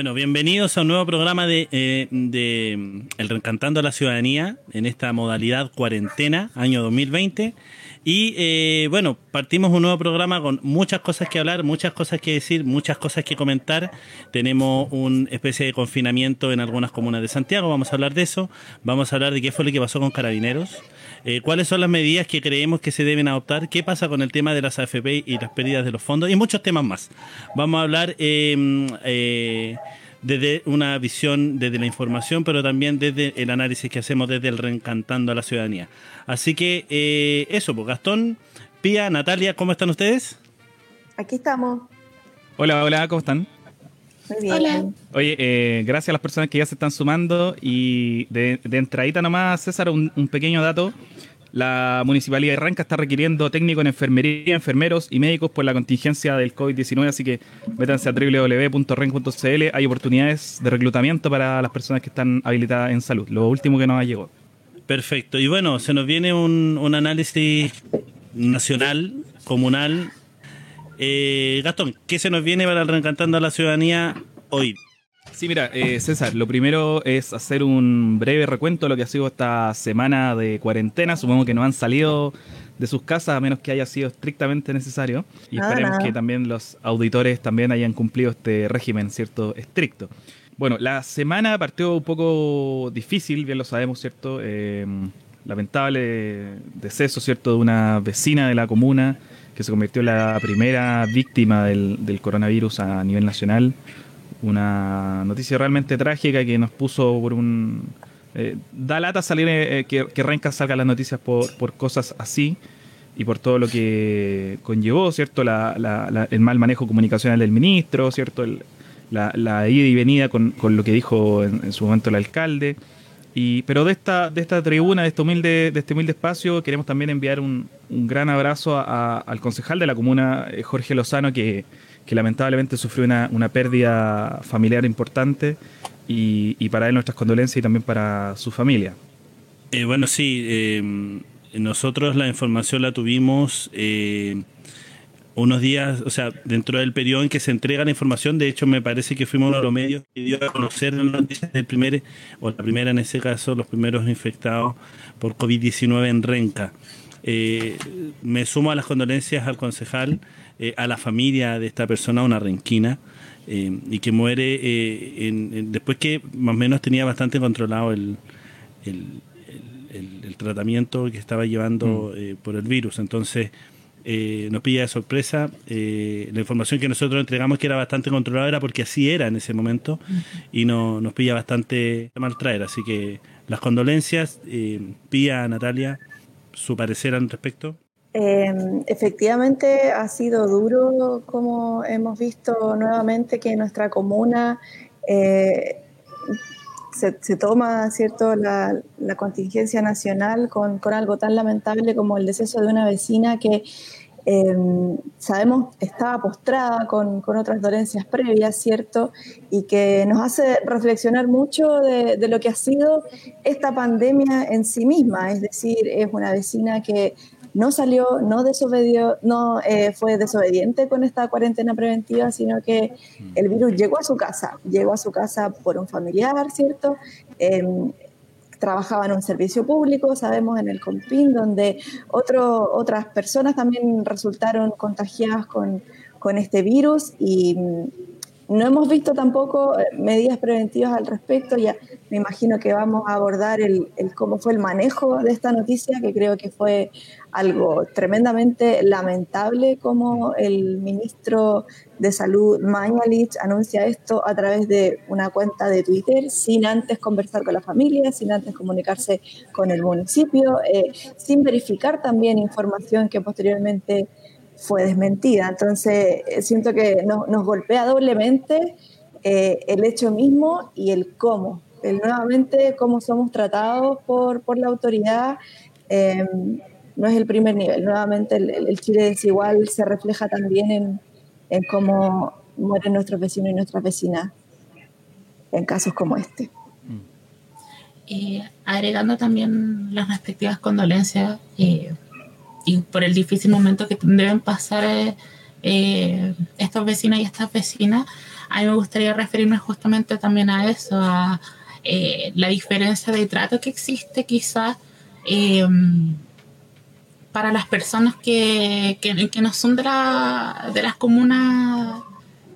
Bueno, bienvenidos a un nuevo programa de, eh, de El Reencantando a la Ciudadanía en esta modalidad cuarentena, año 2020. Y eh, bueno, partimos un nuevo programa con muchas cosas que hablar, muchas cosas que decir, muchas cosas que comentar. Tenemos una especie de confinamiento en algunas comunas de Santiago, vamos a hablar de eso. Vamos a hablar de qué fue lo que pasó con Carabineros. Eh, cuáles son las medidas que creemos que se deben adoptar, qué pasa con el tema de las AFP y las pérdidas de los fondos y muchos temas más. Vamos a hablar eh, desde una visión, desde la información, pero también desde el análisis que hacemos desde el reencantando a la ciudadanía. Así que eh, eso, pues Gastón, Pía, Natalia, ¿cómo están ustedes? Aquí estamos. Hola, hola, ¿cómo están? Muy bien. Hola. Oye, gracias a las personas que ya se están sumando y de, de entradita nomás, César, un, un pequeño dato. La Municipalidad de Ranca está requiriendo técnicos en enfermería, enfermeros y médicos por la contingencia del COVID-19, así que métanse a www.ren.cl. Hay oportunidades de reclutamiento para las personas que están habilitadas en salud. Lo último que nos llegado. Perfecto. Y bueno, se nos viene un, análisis nacional, comunal. Eh, Gastón, ¿qué se nos viene para el Reencantando a la Ciudadanía hoy? Sí, mira, eh, César, lo primero es hacer un breve recuento de lo que ha sido esta semana de cuarentena. Supongo que no han salido de sus casas a menos que haya sido estrictamente necesario. Y esperemos que también los auditores también hayan cumplido este régimen, ¿cierto? Estricto. Bueno, la semana partió un poco difícil, bien lo sabemos, ¿cierto? Eh, lamentable deceso, ¿cierto? De una vecina de la comuna que se convirtió en la primera víctima del, del coronavirus a nivel nacional una noticia realmente trágica que nos puso por un... Eh, da lata salir eh, que, que Renca salga las noticias por, por cosas así y por todo lo que conllevó, ¿cierto? La, el mal manejo comunicacional del ministro, ¿cierto? la, ida y venida con, con lo que dijo en, su momento el alcalde. Y, pero de esta, de esta tribuna, de este humilde, de este humilde espacio, queremos también enviar un, un gran abrazo al concejal de la comuna, eh, Jorge Lozano, que, que lamentablemente sufrió una, una pérdida familiar importante y, para él nuestras condolencias y también para su familia. Eh, bueno, sí, eh, nosotros la información la tuvimos eh, unos días, o sea, dentro del periodo en que se entrega la información, de hecho me parece que fuimos uno de los medios que dio a conocer las noticias del primer, o la primera en ese caso, los primeros infectados por COVID-19 en Renca. me sumo a las condolencias al concejal eh, a la familia de esta persona, una renquina, eh, y que muere eh, después que más o menos tenía bastante controlado el, el, tratamiento que estaba llevando mm. por el virus. Entonces, nos pilla de sorpresa. la información que nosotros entregamos que era bastante controlada era porque así era en ese momento y no, nos pilla bastante mal traer. Así que las condolencias, pía a Natalia su parecer al respecto. Eh, efectivamente ha sido duro, como hemos visto nuevamente, que nuestra comuna eh, se, toma cierto la, contingencia nacional con, con, algo tan lamentable como el deceso de una vecina que em, sabemos estaba postrada con, con, otras dolencias previas, ¿cierto? Y que nos hace reflexionar mucho de lo que ha sido esta pandemia en sí misma, es decir, es una vecina que no salió, no desobedió, no eh, fue desobediente con esta cuarentena preventiva, sino que el virus llegó a su casa, llegó a su casa por un familiar, ¿cierto? Em, trabajaba en un servicio público, sabemos en el Compin, donde otro, otras personas también resultaron contagiadas con, con este virus y no hemos visto tampoco eh, medidas preventivas al respecto. Ya me imagino que vamos a abordar el, cómo fue el manejo de esta noticia, que creo que fue algo tremendamente lamentable como el ministro de Salud Mañalich anuncia esto a través de una cuenta de Twitter sin antes conversar con la familia, sin antes comunicarse con el municipio, eh, sin verificar también información que posteriormente fue desmentida. Entonces, eh, siento que nos golpea doblemente eh, el hecho mismo y el cómo. El, nuevamente, cómo somos tratados por, por la autoridad em, no es el primer nivel. Nuevamente, el, Chile desigual se refleja también en, en cómo mueren nuestros vecinos y nuestras vecinas en casos como este. Eh, agregando también las respectivas condolencias y por el difícil momento que deben pasar eh, eh, estos vecinos y estas vecinas, a mí me gustaría referirme justamente también a eso, a eh, la diferencia de trato que existe quizás em, para las personas que, que, no son de, la, de las comunas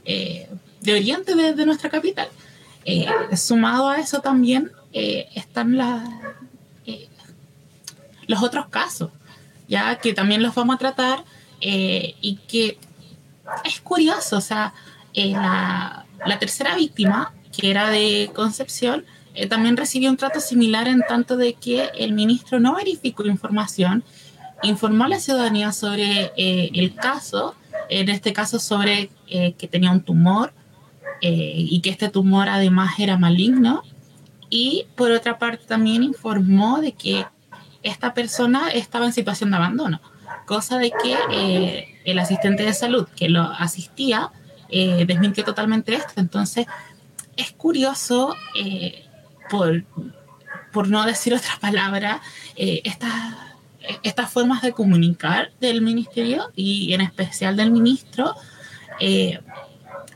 eh, de oriente de, nuestra capital. sumado a eso también están los otros casos, ya que también los vamos a tratar y que es curioso, o sea, eh, la, tercera víctima, que era de Concepción, eh, también recibió un trato similar en tanto de que el ministro no verificó información, informó a la ciudadanía sobre eh, el caso, en este caso sobre que tenía un tumor y que este tumor además era maligno, y por otra parte también informó de que esta persona estaba en situación de abandono, cosa de que el asistente de salud que lo asistía eh, desmintió totalmente esto. Entonces, es curioso, eh, por, por, no decir otra palabra, eh, estas, estas formas de comunicar del ministerio y en especial del ministro.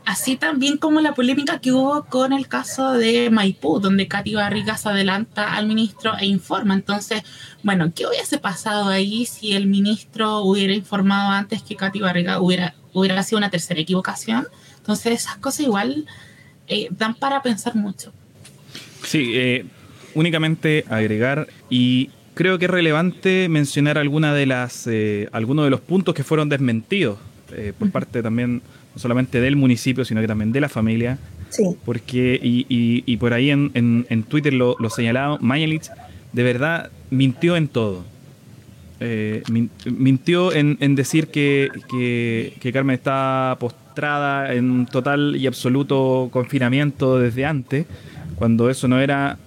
Así también como la polémica que hubo con el caso de Maipú, donde Katy Barriga adelanta al ministro e informa. Entonces, bueno, ¿qué hubiese pasado ahí si el ministro hubiera informado antes que Katy Barriga hubiera, hubiera sido una tercera equivocación? Entonces, esas cosas igual eh, dan para pensar mucho. Sí, eh, únicamente agregar y creo que es relevante mencionar alguna de las, eh, algunos de los puntos que fueron desmentidos por parte también no solamente del municipio, sino que también de la familia. Sí. Porque, y, y, por ahí en, en, Twitter lo, lo señalaba, Mayelich de verdad mintió en todo. Eh, mintió en, en decir que, que, que, Carmen estaba postrada en total y absoluto confinamiento desde antes, cuando eso no era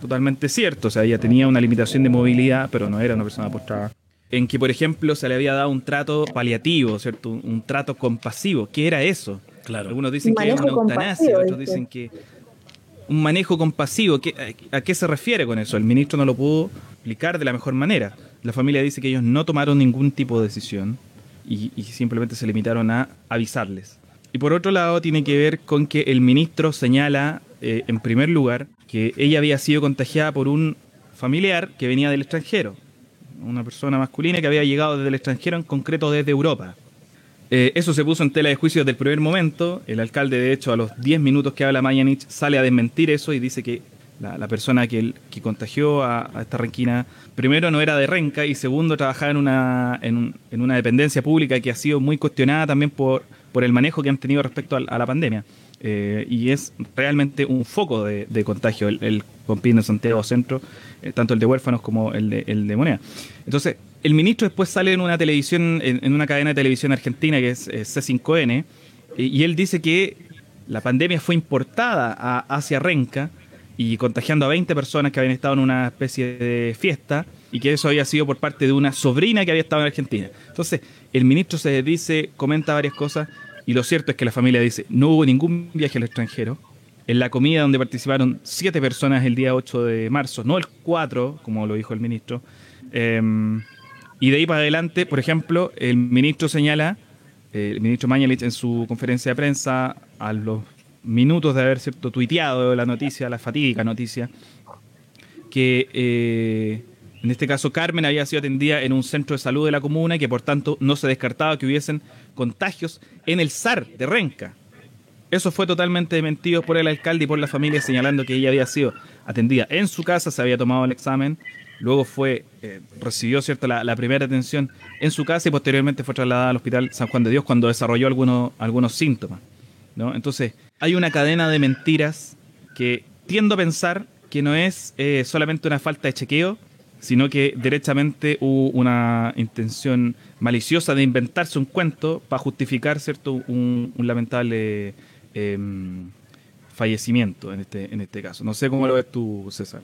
totalmente cierto. O sea, ella tenía una limitación de movilidad, pero no era una persona postrada en que, por ejemplo, se le había dado un trato paliativo, ¿cierto? Un, trato compasivo. ¿Qué era eso? Claro. Algunos dicen que es una eutanasia, otros dicen que un manejo compasivo. ¿A qué se refiere con eso? El ministro no lo pudo explicar de la mejor manera. La familia dice que ellos no tomaron ningún tipo de decisión y, simplemente se limitaron a avisarles. Y por otro lado, tiene que ver con que el ministro señala, eh, en primer lugar, que ella había sido contagiada por un familiar que venía del extranjero una persona masculina que había llegado desde el extranjero, en concreto desde Europa. Eh, eso se puso en tela de juicio desde el primer momento. El alcalde, de hecho, a los 10 minutos que habla Mayanich, sale a desmentir eso y dice que la, persona que, que contagió a, esta renquina, primero no era de Renca y segundo trabajaba en una, en, una dependencia pública que ha sido muy cuestionada también por, por el manejo que han tenido respecto a, la pandemia. Eh, y es realmente un foco de, contagio el, Compín de Santiago Centro eh, tanto el de huérfanos como el de, el de moneda. Entonces, el ministro después sale en una televisión, en, una cadena de televisión argentina que es C5N, y, él dice que la pandemia fue importada hacia Renca y contagiando a 20 personas que habían estado en una especie de fiesta y que eso había sido por parte de una sobrina que había estado en Argentina. Entonces, el ministro se dice, comenta varias cosas y lo cierto es que la familia dice, no hubo ningún viaje al extranjero, en la comida donde participaron siete personas el día 8 de marzo, no el 4, como lo dijo el ministro. Em, y de ahí para adelante, por ejemplo, el ministro señala, eh, el ministro Mañalich en su conferencia de prensa, a los minutos de haber cierto tuiteado la noticia, la fatídica noticia, que eh, en este caso Carmen había sido atendida en un centro de salud de la comuna y que por tanto no se descartaba que hubiesen contagios en el SAR de Renca. Eso fue totalmente mentido por el alcalde y por la familia, señalando que ella había sido atendida en su casa, se había tomado el examen, luego fue eh, recibió cierto la, primera atención en su casa y posteriormente fue trasladada al hospital San Juan de Dios cuando desarrolló algunos, algunos síntomas. ¿no? Entonces, hay una cadena de mentiras que tiendo a pensar que no es eh, solamente una falta de chequeo, sino que derechamente hubo una intención maliciosa de inventarse un cuento para justificar cierto un lamentable Em, fallecimiento en este, en este caso. No sé cómo lo ves tú, César.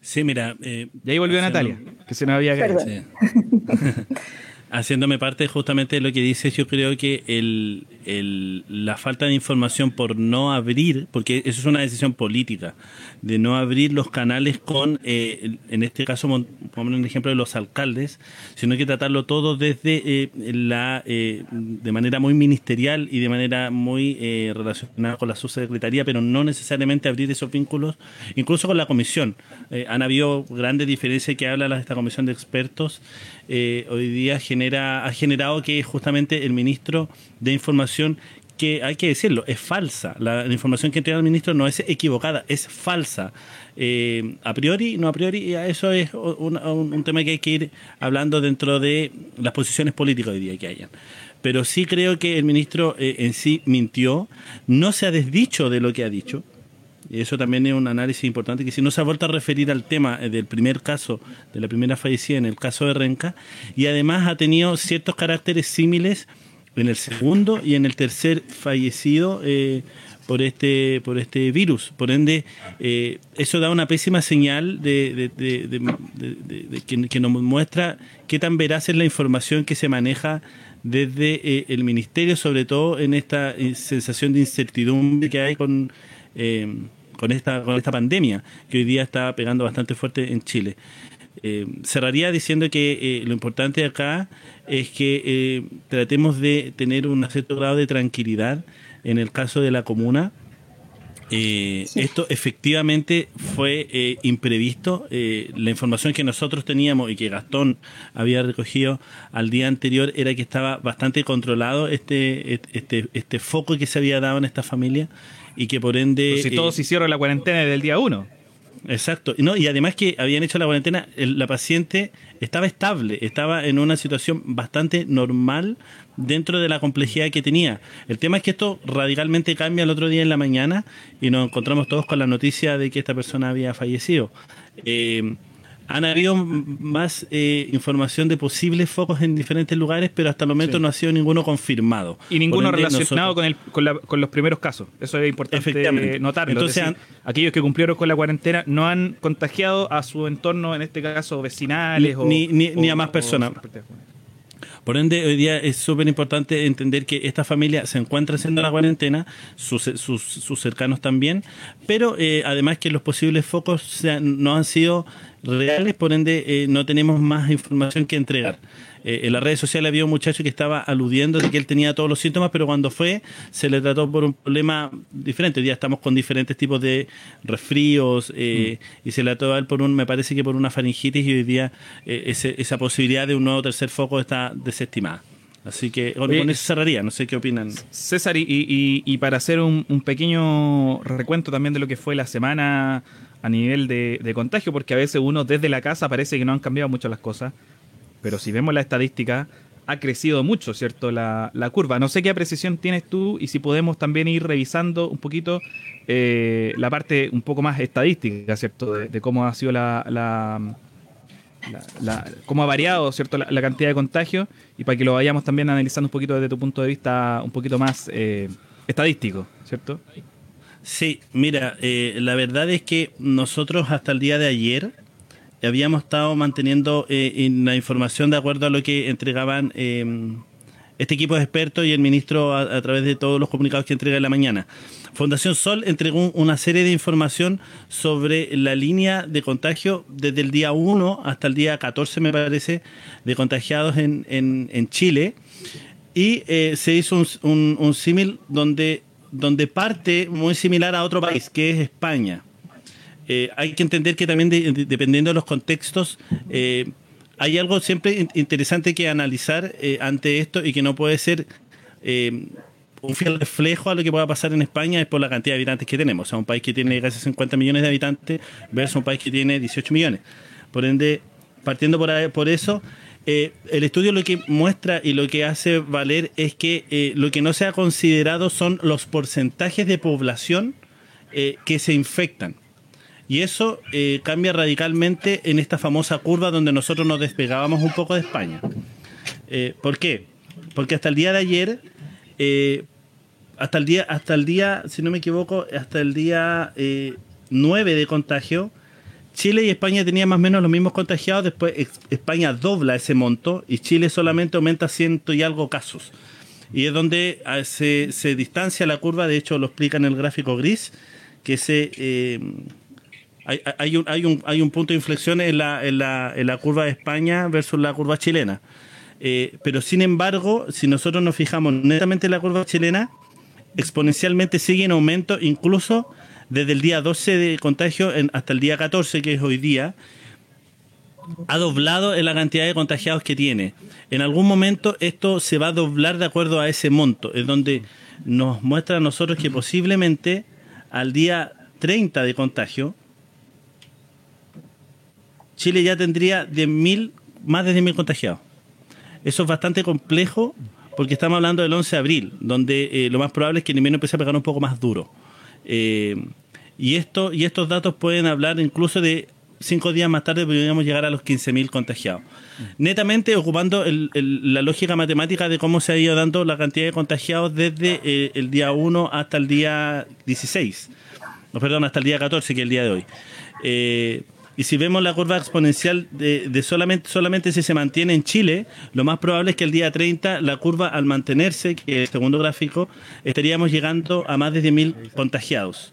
Sí, mira. Eh, y ahí volvió Natalia, que se nos había caído. haciéndome parte justamente de lo que dices, yo creo que el, la falta de información por no abrir, porque eso es una decisión política, de no abrir los canales con, eh, en este caso, pongamos un ejemplo de los alcaldes, sino que tratarlo todo desde eh, la, eh, de manera muy ministerial y de manera muy relacionada con la subsecretaría, pero no necesariamente abrir esos vínculos, incluso con la comisión. han habido grandes diferencias que habla esta comisión de expertos. Hoy día genera, ha generado que justamente el ministro de Información que hay que decirlo, es falsa. La, información que entrega el ministro no es equivocada, es falsa. Eh, a priori, no a priori, eso es un, tema que hay que ir hablando dentro de las posiciones políticas hoy día que hayan. Pero sí creo que el ministro eh, en sí mintió, no se ha desdicho de lo que ha dicho. Y eso también es un análisis importante, que si no se ha vuelto a referir al tema eh, del primer caso, de la primera fallecida en el caso de Renca, y además ha tenido ciertos caracteres símiles en el segundo y en el tercer fallecido eh, por este por este virus. Por ende, eh, eso da una pésima señal de, que, nos muestra qué tan veraz es la información que se maneja desde eh, el ministerio, sobre todo en esta sensación de incertidumbre que hay con con esta con esta pandemia que hoy día está pegando bastante fuerte en Chile. Eh, cerraría diciendo que eh, lo importante acá es que eh, tratemos de tener un cierto grado de tranquilidad en el caso de la comuna. Esto efectivamente fue imprevisto. la información que nosotros teníamos y que Gastón había recogido al día anterior era que estaba bastante controlado este, este, este foco que se había dado en esta familia y que por ende... si todos hicieron la cuarentena del día uno. Exacto. No, y además que habían hecho la cuarentena, la paciente estaba estable, estaba en una situación bastante normal dentro de la complejidad que tenía. El tema es que esto radicalmente cambia el otro día en la mañana y nos encontramos todos con la noticia de que esta persona había fallecido. Eh, han habido más eh, información de posibles focos en diferentes lugares, pero hasta el momento no ha sido ninguno confirmado. Y ninguno relacionado con, el, con, los primeros casos. Eso es importante notarlo. Entonces, aquellos que cumplieron con la cuarentena no han contagiado a su entorno, en este caso vecinales ni, o, ni, a más personas. Por ende, hoy día es súper importante entender que esta familia se encuentra haciendo la cuarentena, sus, sus, cercanos también, pero eh, además que los posibles focos no han sido reales, por ende eh, no tenemos más información que entregar. Eh, en las redes sociales había un muchacho que estaba aludiendo de que él tenía todos los síntomas, pero cuando fue se le trató por un problema diferente. Hoy día estamos con diferentes tipos de resfríos eh, mm. y se le trató a él por un, me parece que por una faringitis y hoy día esa posibilidad de un nuevo tercer foco está desestimada. Así que con eso cerraría, no sé qué opinan. César, y, para hacer un, un, pequeño recuento también de lo que fue la semana a nivel de, contagio, porque a veces uno desde la casa parece que no han cambiado mucho las cosas, pero si vemos la estadística, ha crecido mucho, ¿cierto? La, curva. No sé qué apreciación tienes tú y si podemos también ir revisando un poquito eh, la parte un poco más estadística, ¿cierto? De, cómo ha sido la, la, cómo ha variado, ¿cierto? La, cantidad de contagios y para que lo vayamos también analizando un poquito desde tu punto de vista un poquito más eh, estadístico, ¿cierto? Sí, mira, eh, la verdad es que nosotros hasta el día de ayer habíamos estado manteniendo eh, la información de acuerdo a lo que entregaban em, este equipo de expertos y el ministro a, través de todos los comunicados que entrega en la mañana. Fundación Sol entregó una serie de información sobre la línea de contagio desde el día 1 hasta el día 14, me parece, de contagiados en, en, Chile. Y eh, se hizo un, un, un símil donde donde parte muy similar a otro país, que es España. Eh, hay que entender que también dependiendo de los contextos, eh, hay algo siempre interesante que analizar eh, ante esto y que no puede ser un fiel reflejo a lo que pueda pasar en España es por la cantidad de habitantes que tenemos. O sea, un país que tiene casi 50 millones de habitantes versus un país que tiene 18 millones. Por ende, partiendo por, por eso, el estudio lo que muestra y lo que hace valer es que lo que no se ha considerado son los porcentajes de población que se infectan. Y eso cambia radicalmente en esta famosa curva donde nosotros nos despegábamos un poco de España. ¿Por qué? Porque hasta el día de ayer, hasta el día, hasta el día, si no me equivoco, hasta el día 9 de contagio, Chile y España tenían más o menos los mismos contagiados, después España dobla ese monto y Chile solamente aumenta ciento y algo casos. Y es donde ah, se, se distancia la curva, de hecho lo explica en el gráfico gris, que se... Hay, un, hay, un, hay un punto de inflexión en la, en la, en la curva de España versus la curva chilena. Eh, pero sin embargo, si nosotros nos fijamos netamente en la curva chilena, exponencialmente sigue en aumento, incluso desde el día 12 de contagio hasta el día 14, que es hoy día, ha doblado en la cantidad de contagiados que tiene. En algún momento esto se va a doblar de acuerdo a ese monto, es donde nos muestra a nosotros que posiblemente al día 30 de contagio, Chile ya tendría 10.000, más de 10.000 contagiados. Eso es bastante complejo porque estamos hablando del 11 de abril, donde eh, lo más probable es que el invierno empiece a pegar un poco más duro. Eh, y, esto, y estos datos pueden hablar incluso de cinco días más tarde podríamos llegar a los 15.000 contagiados. Netamente ocupando la lógica matemática de cómo se ha ido dando la cantidad de contagiados desde eh, el día 1 hasta el día 16. No, perdón, hasta el día 14, que es el día de hoy. Y si vemos la curva exponencial de, solamente, solamente si se mantiene en Chile, lo más probable es que el día 30 la curva al mantenerse, que es el segundo gráfico, estaríamos llegando a más de 10.000 contagiados.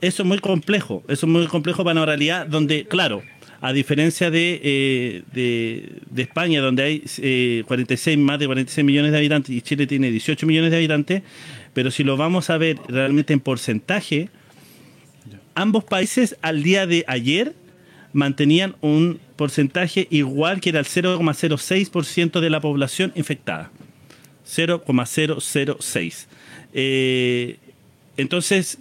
Eso es muy complejo, eso es muy complejo para una realidad donde, claro, a diferencia de, eh, de, España, donde hay 46, eh, más de 46 millones de habitantes y Chile tiene 18 millones de habitantes, pero si lo vamos a ver realmente en porcentaje, ambos países al día de ayer mantenían un porcentaje igual que era el 0,06% de la población infectada. 0,006. Eh, entonces,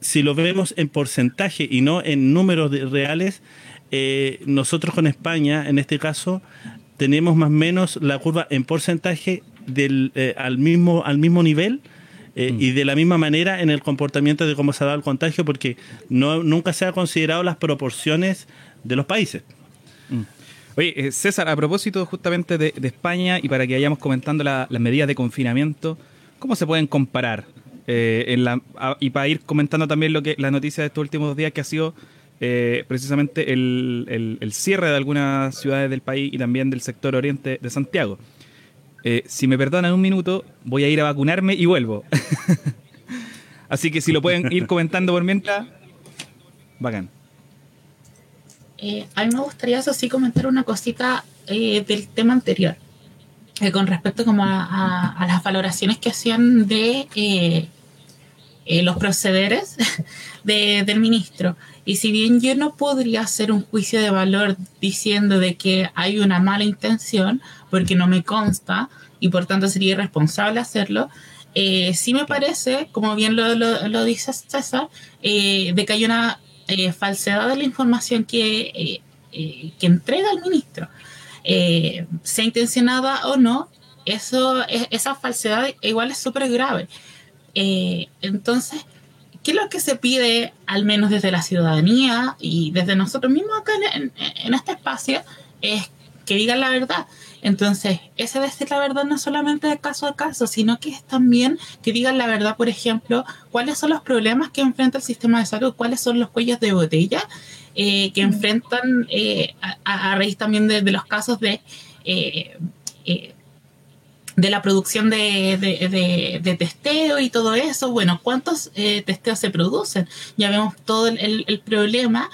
si lo vemos en porcentaje y no en números reales, eh, nosotros con España, en este caso, tenemos más o menos la curva en porcentaje del, eh, al, mismo, al mismo nivel mm. y de la misma manera en el comportamiento de cómo se ha dado el contagio, porque no, nunca se ha considerado las proporciones de los países. Mm. Oye, eh, César, a propósito justamente de, España y para que vayamos comentando las medidas de confinamiento, ¿cómo se pueden comparar? Eh, la, y para ir comentando también lo que la noticia de estos últimos días que ha sido eh, precisamente el, cierre de algunas ciudades del país y también del sector oriente de Santiago. si me perdonan un minuto, voy a ir a vacunarme y vuelvo. Así que si lo pueden ir comentando por mientras, bacán. Eh, a mí me gustaría, eso sí, comentar una cosita eh, del tema anterior, eh, con respecto como a, las valoraciones que hacían de los procederes del ministro. Y si bien yo no podría hacer un juicio de valor diciendo de que hay una mala intención, porque no me consta y por tanto sería irresponsable hacerlo, sí me parece, como bien lo, lo dice César, de que hay una eh, falsedad de la información que, eh, eh, que entrega el ministro. sea intencionada o no, eso, esa falsedad igual es súper grave. entonces, ¿qué es lo que se pide, al menos desde la ciudadanía y desde nosotros mismos acá en este espacio? Es que digan la verdad. Entonces, ese decir la verdad no solamente de caso a caso, sino que es también que digan la verdad, por ejemplo, cuáles son los problemas que enfrenta el sistema de salud, cuáles son los cuellos de botella eh, que enfrentan eh, a, raíz también de, los casos de... Eh, de la producción de, testeo y todo eso, bueno, ¿cuántos testeos se producen? Ya vemos todo el, el problema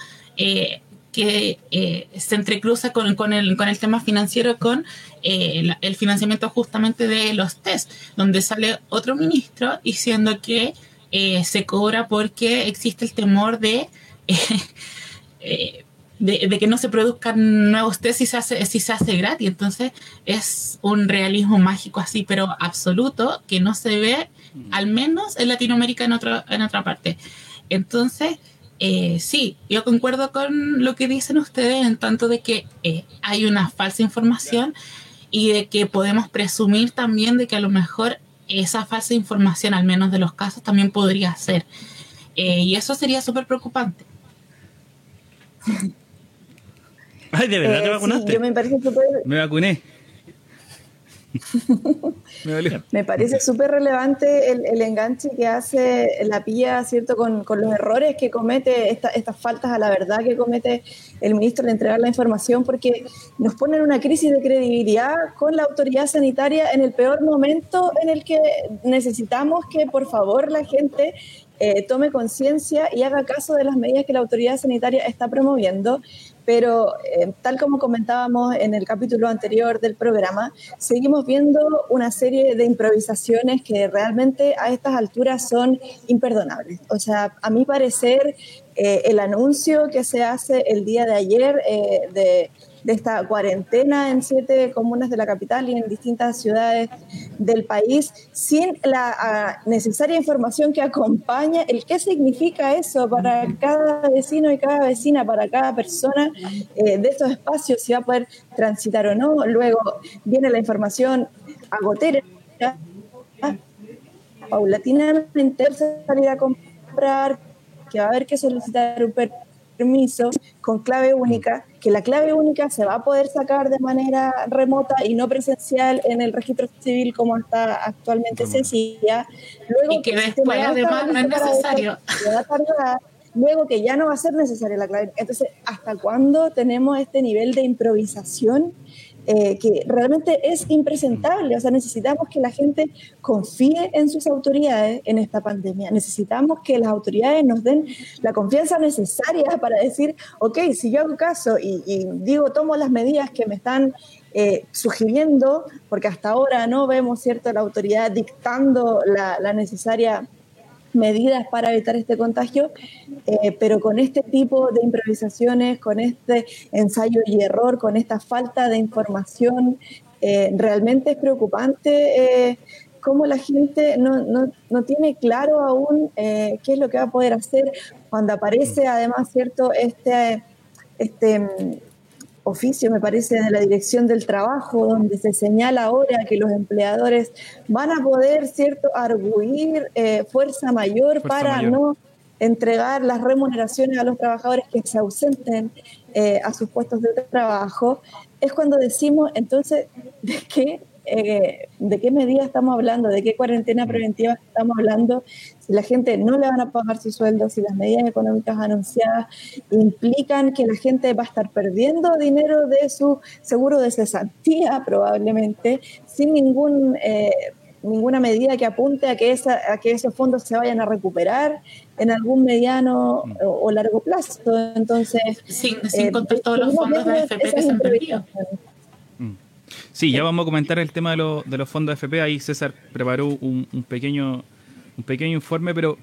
que eh, se entrecruza con, con, el, con el tema financiero, con eh, el financiamiento justamente de los test, donde sale otro ministro diciendo que eh, se cobra porque existe el temor de, de, que no se produzcan nuevos test si se, hace, si se hace gratis. Entonces es un realismo mágico así, pero absoluto, que no se ve al menos en Latinoamérica en, otro, en otra parte. Entonces, eh, sí, yo concuerdo con lo que dicen ustedes en tanto de que eh, hay una falsa información y de que podemos presumir también de que a lo mejor esa falsa información, al menos de los casos, también podría ser. Eh, y eso sería súper preocupante. Ay, ¿de verdad te vacunaste? yo me parece súper... Me vacuné. Me parece súper relevante el, enganche que hace la PIA, ¿cierto? Con, los errores que comete, estas faltas a la verdad que comete el ministro de entregar la información, porque nos pone en una crisis de credibilidad con la autoridad sanitaria en el peor momento en el que necesitamos que, por favor, la gente eh, tome conciencia y haga caso de las medidas que la autoridad sanitaria está promoviendo pero eh, tal como comentábamos en el capítulo anterior del programa, seguimos viendo una serie de improvisaciones que realmente a estas alturas son imperdonables. O sea, a mi parecer, eh, el anuncio que se hace el día de ayer de de esta cuarentena en siete comunas de la capital y en distintas ciudades del país, sin la ah, necesaria información que acompaña el qué significa eso para cada vecino y cada vecina, para cada persona eh, de estos espacios, si va a poder transitar o no. Luego viene la información agotera, paulatinamente salir a comprar, que va a haber que solicitar un permiso con clave única que la clave única se va a poder sacar de manera remota y no presencial en el registro civil como está actualmente sencilla. Luego y que, después además no es necesario. luego que ya no va a ser necesaria la clave. Entonces, ¿hasta cuándo tenemos este nivel de improvisación eh, que realmente es impresentable. O sea, necesitamos que la gente confíe en sus autoridades en esta pandemia. Necesitamos que las autoridades nos den la confianza necesaria para decir, ok, si yo hago caso y, digo, tomo las medidas que me están eh, sugiriendo, porque hasta ahora no vemos, ¿cierto?, la autoridad dictando la, la necesaria medidas para evitar este contagio, eh, pero con este tipo de improvisaciones, con este ensayo y error, con esta falta de información, eh, realmente es preocupante eh, cómo la gente no, no, no tiene claro aún qué es lo que va a poder hacer cuando aparece además, ¿cierto? Este, este oficio, me parece, de la Dirección del Trabajo, donde se señala ahora que los empleadores van a poder, ¿cierto?, arguir eh, fuerza mayor para no entregar las remuneraciones a los trabajadores que se ausenten eh, a sus puestos de trabajo, es cuando decimos, entonces, ¿de qué eh, de qué medida estamos hablando, de qué cuarentena preventiva estamos hablando, si la gente no le van a pagar su sueldo, si las medidas económicas anunciadas implican que la gente va a estar perdiendo dinero de su seguro de cesantía probablemente, sin ningún... Eh, ninguna medida que apunte a que, esa, a que esos fondos se vayan a recuperar en algún mediano o, largo plazo. Entonces, sin, sin eh, contar todos los fondos de AFP que se han perdido. Sí, ya vamos a comentar el tema de, de los fondos FP. Ahí César preparó un, pequeño, un pequeño informe, pero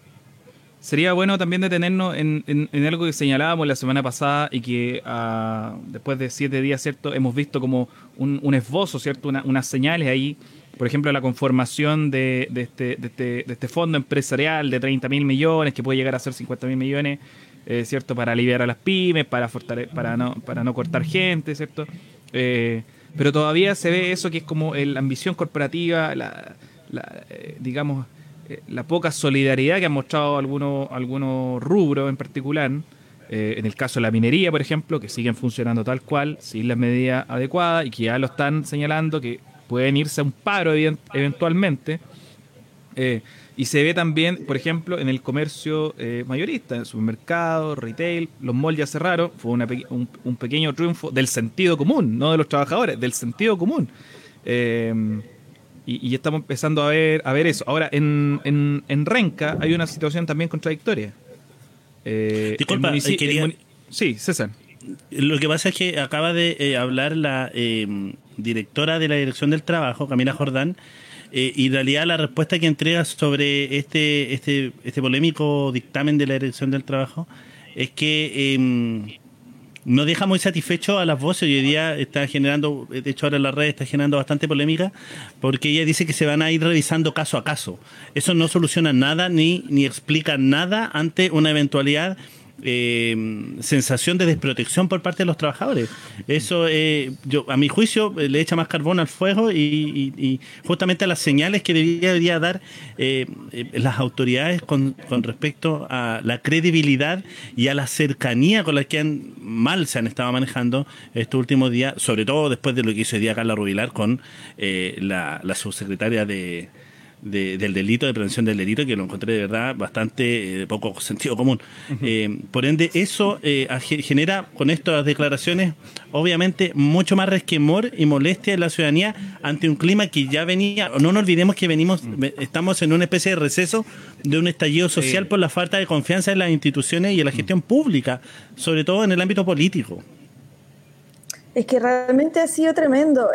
sería bueno también detenernos en, en, algo que señalábamos la semana pasada y que ah, después de siete días, ¿cierto? Hemos visto como un, esbozo, ¿cierto? unas señales ahí. Por ejemplo, la conformación de, de, este, de, este, de este fondo empresarial de 30 mil millones, que puede llegar a ser 50 mil millones, eh, ¿cierto? Para aliviar a las pymes, para, para, no, para no cortar gente, ¿cierto? Eh, pero todavía se ve eso que es como la ambición corporativa, la, eh, digamos, eh, la poca solidaridad que han mostrado algunos, algunos rubros en particular. Eh, en el caso de la minería, por ejemplo, que siguen funcionando tal cual, sin las medidas adecuadas y que ya lo están señalando que pueden irse a un paro eventualmente. Y se ve también, por ejemplo, en el comercio eh, mayorista, en supermercados, retail, los malls ya cerraron, fue un, pequeño triunfo del sentido común, no de los trabajadores, del sentido común. Em, y, estamos empezando a ver, a ver eso. Ahora, en, en, Renca hay una situación también contradictoria. Eh, Disculpa, sí, César. Lo que pasa es que acaba de eh, hablar la em, directora de la Dirección del Trabajo, Camila Jordán, eh, y en realidad la respuesta que entrega sobre este, este, este polémico dictamen de la Dirección del Trabajo es que em, no deja muy satisfecho a las voces. Hoy día está generando, de hecho ahora en la red está generando bastante polémica, porque ella dice que se van a ir revisando caso a caso. Eso no soluciona nada ni, ni explica nada ante una eventualidad eh, sensación de desprotección por parte de los trabajadores. Eso, eh, yo a mi juicio, eh, le echa más carbón al fuego y, justamente a las señales que debería, dar las autoridades con, respecto a la credibilidad y a la cercanía con la que han, mal se han estado manejando estos últimos días, sobre todo después de lo que hizo el día Carla Rubilar con la subsecretaria de del delito, de prevención del delito, que lo encontré de verdad bastante eh, poco sentido común. Eh, por ende, eso eh, genera con estas declaraciones, obviamente, mucho más resquemor y molestia en la ciudadanía ante un clima que ya venía. No nos olvidemos que venimos, estamos en una especie de receso de un estallido social por la falta de confianza en las instituciones y en la gestión pública, sobre todo en el ámbito político. Es que realmente ha sido tremendo.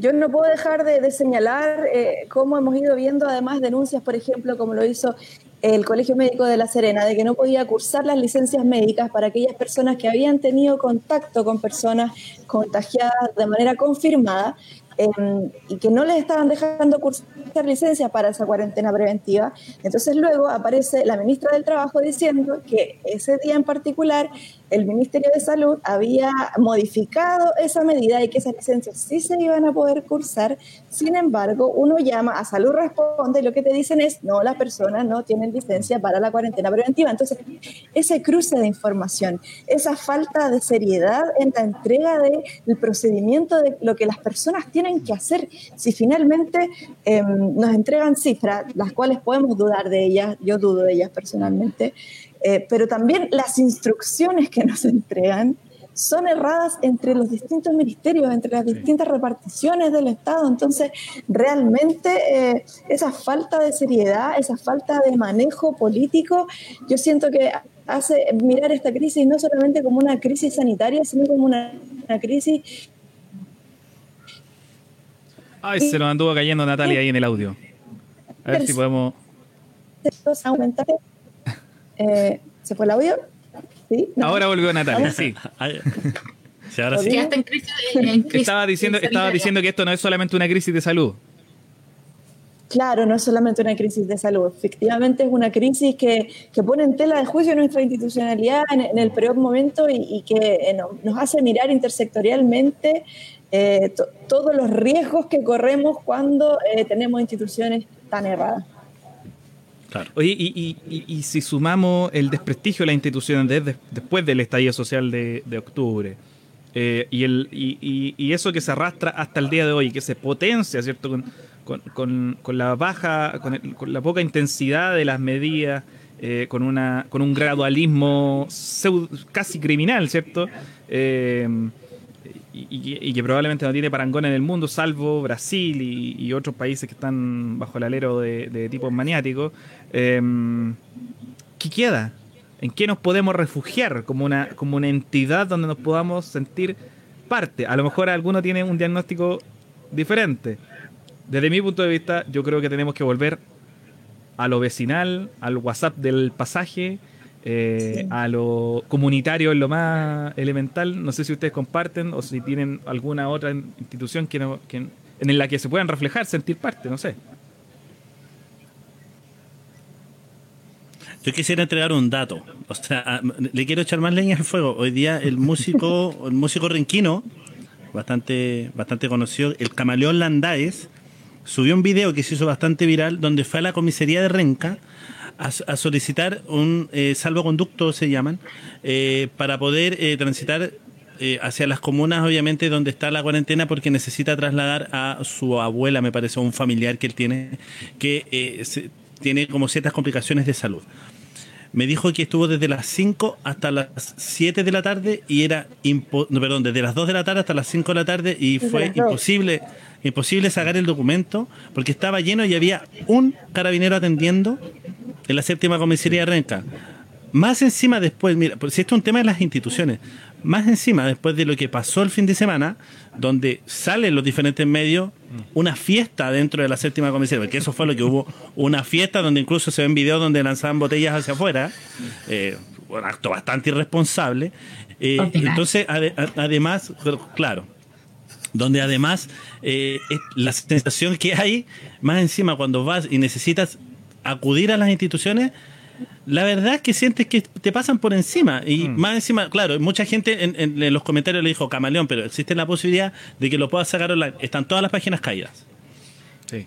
Yo no puedo dejar de, señalar eh, cómo hemos ido viendo además denuncias, por ejemplo, como lo hizo el Colegio Médico de La Serena, de que no podía cursar las licencias médicas para aquellas personas que habían tenido contacto con personas contagiadas de manera confirmada Em, y que no les estaban dejando cursar licencias para esa cuarentena preventiva. Entonces luego aparece la ministra del Trabajo diciendo que ese día en particular el Ministerio de Salud había modificado esa medida y que esas licencias sí se iban a poder cursar. Sin embargo, uno llama a Salud Responde y lo que te dicen es, no, las personas no tienen licencia para la cuarentena preventiva. Entonces, ese cruce de información, esa falta de seriedad en la entrega del procedimiento de lo que las personas tienen que hacer si finalmente em, nos entregan cifras, las cuales podemos dudar de ellas, yo dudo de ellas personalmente, eh, pero también las instrucciones que nos entregan son erradas entre los distintos ministerios, entre las distintas reparticiones del Estado. Entonces, realmente eh, esa falta de seriedad, esa falta de manejo político, yo siento que hace mirar esta crisis no solamente como una crisis sanitaria, sino como una, una crisis Ay, se nos anduvo cayendo Natalia ahí en el audio. A ver si podemos. Eh, ¿Se fue el audio? ¿Sí? Ahora volvió Natalia, sí. sí ahora sí. en crisis, en crisis estaba diciendo, estaba diciendo que esto no es solamente una crisis de salud. Claro, no es solamente una crisis de salud, efectivamente es una crisis que, que pone en tela de juicio nuestra institucionalidad en, el peor momento y, que eh, nos hace mirar intersectorialmente eh, todos los riesgos que corremos cuando eh, tenemos instituciones tan erradas. Oye, y, si sumamos el desprestigio de las instituciones desde, después del estallido social de, octubre, eh, y, el, y, eso que se arrastra hasta el día de hoy, que se potencia, ¿cierto? Con, la baja, con, la poca intensidad de las medidas, con, una, con un gradualismo casi criminal, ¿cierto? Y, que probablemente no tiene parangón en el mundo, salvo Brasil y, otros países que están bajo el alero de, tipos maniáticos, em, ¿qué queda? ¿En qué nos podemos refugiar como una, como una entidad donde nos podamos sentir parte? A lo mejor alguno tiene un diagnóstico diferente. Desde mi punto de vista, yo creo que tenemos que volver a lo vecinal, al WhatsApp del pasaje, eh, a lo comunitario en lo más elemental. No sé si ustedes comparten o si tienen alguna otra institución que, en la que se puedan reflejar, sentir parte, no sé. Yo quisiera entregar un dato. O sea, le quiero echar más leña al fuego. Hoy día el músico, el músico renquino, bastante, bastante conocido, el camaleón Landaes, subió un video que se hizo bastante viral donde fue a la comisaría de Renca a, solicitar un eh, salvoconducto, se llaman, eh, para poder eh, transitar hacia las comunas, obviamente, donde está la cuarentena, porque necesita trasladar a su abuela, me parece, un familiar que él tiene, que tiene como ciertas complicaciones de salud. Me dijo que estuvo desde las 5 hasta las 7 de la tarde y era, perdón, desde las 2 de la tarde hasta las 5 de la tarde y fue imposible, imposible sacar el documento porque estaba lleno y había un carabinero atendiendo en la séptima comisaría de Renca. Más encima después, mira, si esto es un tema de las instituciones, más encima después de lo que pasó el fin de semana, donde salen los diferentes medios, una fiesta dentro de la séptima comisaría, porque eso fue lo que hubo, una fiesta donde incluso se ven videos donde lanzaban botellas hacia afuera, eh, un acto bastante irresponsable. Eh, entonces, además, claro, donde además eh, la sensación que hay, más encima cuando vas y necesitas acudir a las instituciones la verdad es que sientes que te pasan por encima. Y Mm. más encima, claro, mucha gente en, en- en los comentarios le dijo camaleón, pero existe la posibilidad de que lo puedas sacar online. Están todas las páginas caídas. Sí.